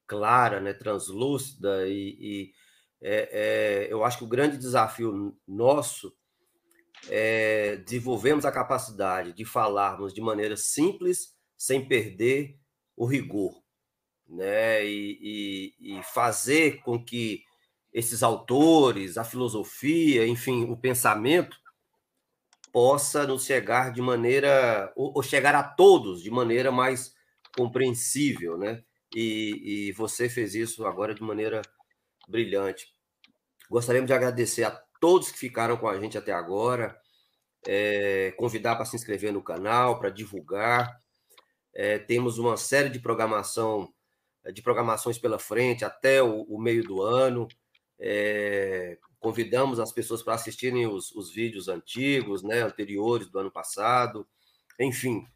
clara, né? translúcida, e, e é, é, eu acho que o grande desafio nosso é desenvolvermos a capacidade de falarmos de maneira simples, sem perder o rigor, né? e, e, e fazer com que esses autores, a filosofia, enfim, o pensamento, possa nos chegar de maneira, ou, chegar a todos de maneira mais compreensível, né? E, e você fez isso agora de maneira brilhante. Gostaríamos de agradecer a todos que ficaram com a gente até agora, é, convidar para se inscrever no canal, para divulgar. É, temos uma série de programação, de programações pela frente até o, o meio do ano. É, convidamos as pessoas para assistirem os, os, vídeos antigos, né, anteriores do ano passado. Enfim,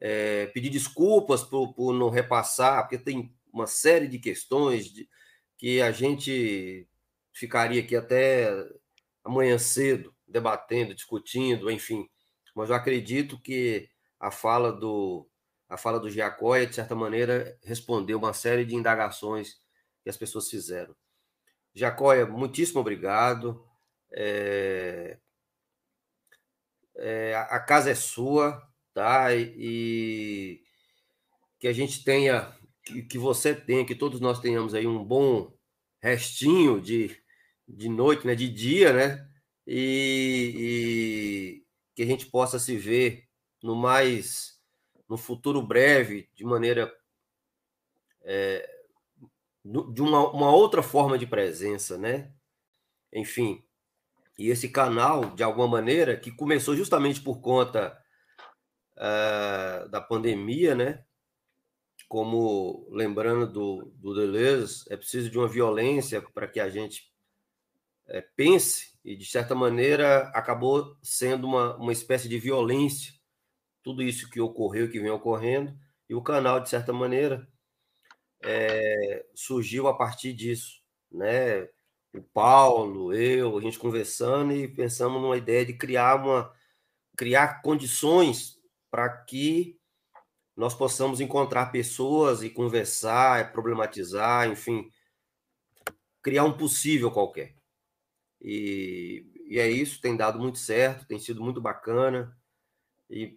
é, pedir desculpas por, por, não repassar, porque tem uma série de questões de, que a gente ficaria aqui até amanhã cedo, debatendo, discutindo, enfim. Mas eu acredito que a fala do a fala do Giacóia, de certa maneira, respondeu uma série de indagações que as pessoas fizeram. Jacóia, muitíssimo obrigado. É... É, a casa é sua, tá? E, e que a gente tenha, que, que, você tenha, que todos nós tenhamos aí um bom restinho de, de noite, né? De dia, né? E, e que a gente possa se ver no mais, no futuro breve, de maneira é, de uma, uma outra forma de presença, né? Enfim, e esse canal, de alguma maneira, que começou justamente por conta uh, da pandemia, né? Como lembrando do, do Deleuze, é preciso de uma violência para que a gente é, pense, e de certa maneira acabou sendo uma, uma espécie de violência, tudo isso que ocorreu, que vem ocorrendo, e o canal, de certa maneira, é, surgiu a partir disso, né? O Paulo, eu, a gente conversando e pensamos numa ideia de criar uma criar condições para que nós possamos encontrar pessoas e conversar, problematizar, enfim, criar um possível qualquer. E, e é isso, tem dado muito certo, tem sido muito bacana. E,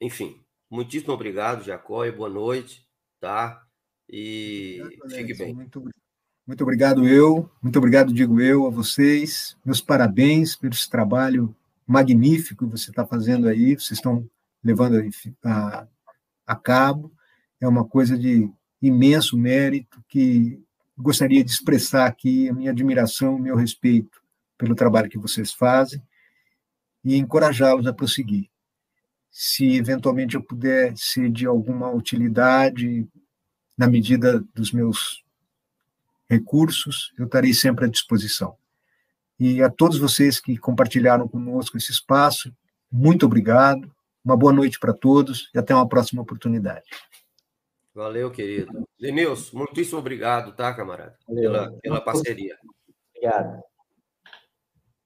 enfim, muitíssimo obrigado, Jacó, e boa noite, tá? E obrigado, fique bem. Muito, muito obrigado, eu. Muito obrigado, digo eu, a vocês. Meus parabéns pelo esse trabalho magnífico que você está fazendo aí, vocês estão levando a, a cabo. É uma coisa de imenso mérito que gostaria de expressar aqui a minha admiração, o meu respeito pelo trabalho que vocês fazem e encorajá-los a prosseguir. Se eventualmente eu puder ser de alguma utilidade, na medida dos meus recursos, eu estarei sempre à disposição. E a todos vocês que compartilharam conosco esse espaço, muito obrigado, uma boa noite para todos e até uma próxima oportunidade. Valeu, querido. Denilson, muitíssimo obrigado, tá, camarada, pela, pela parceria. Obrigado.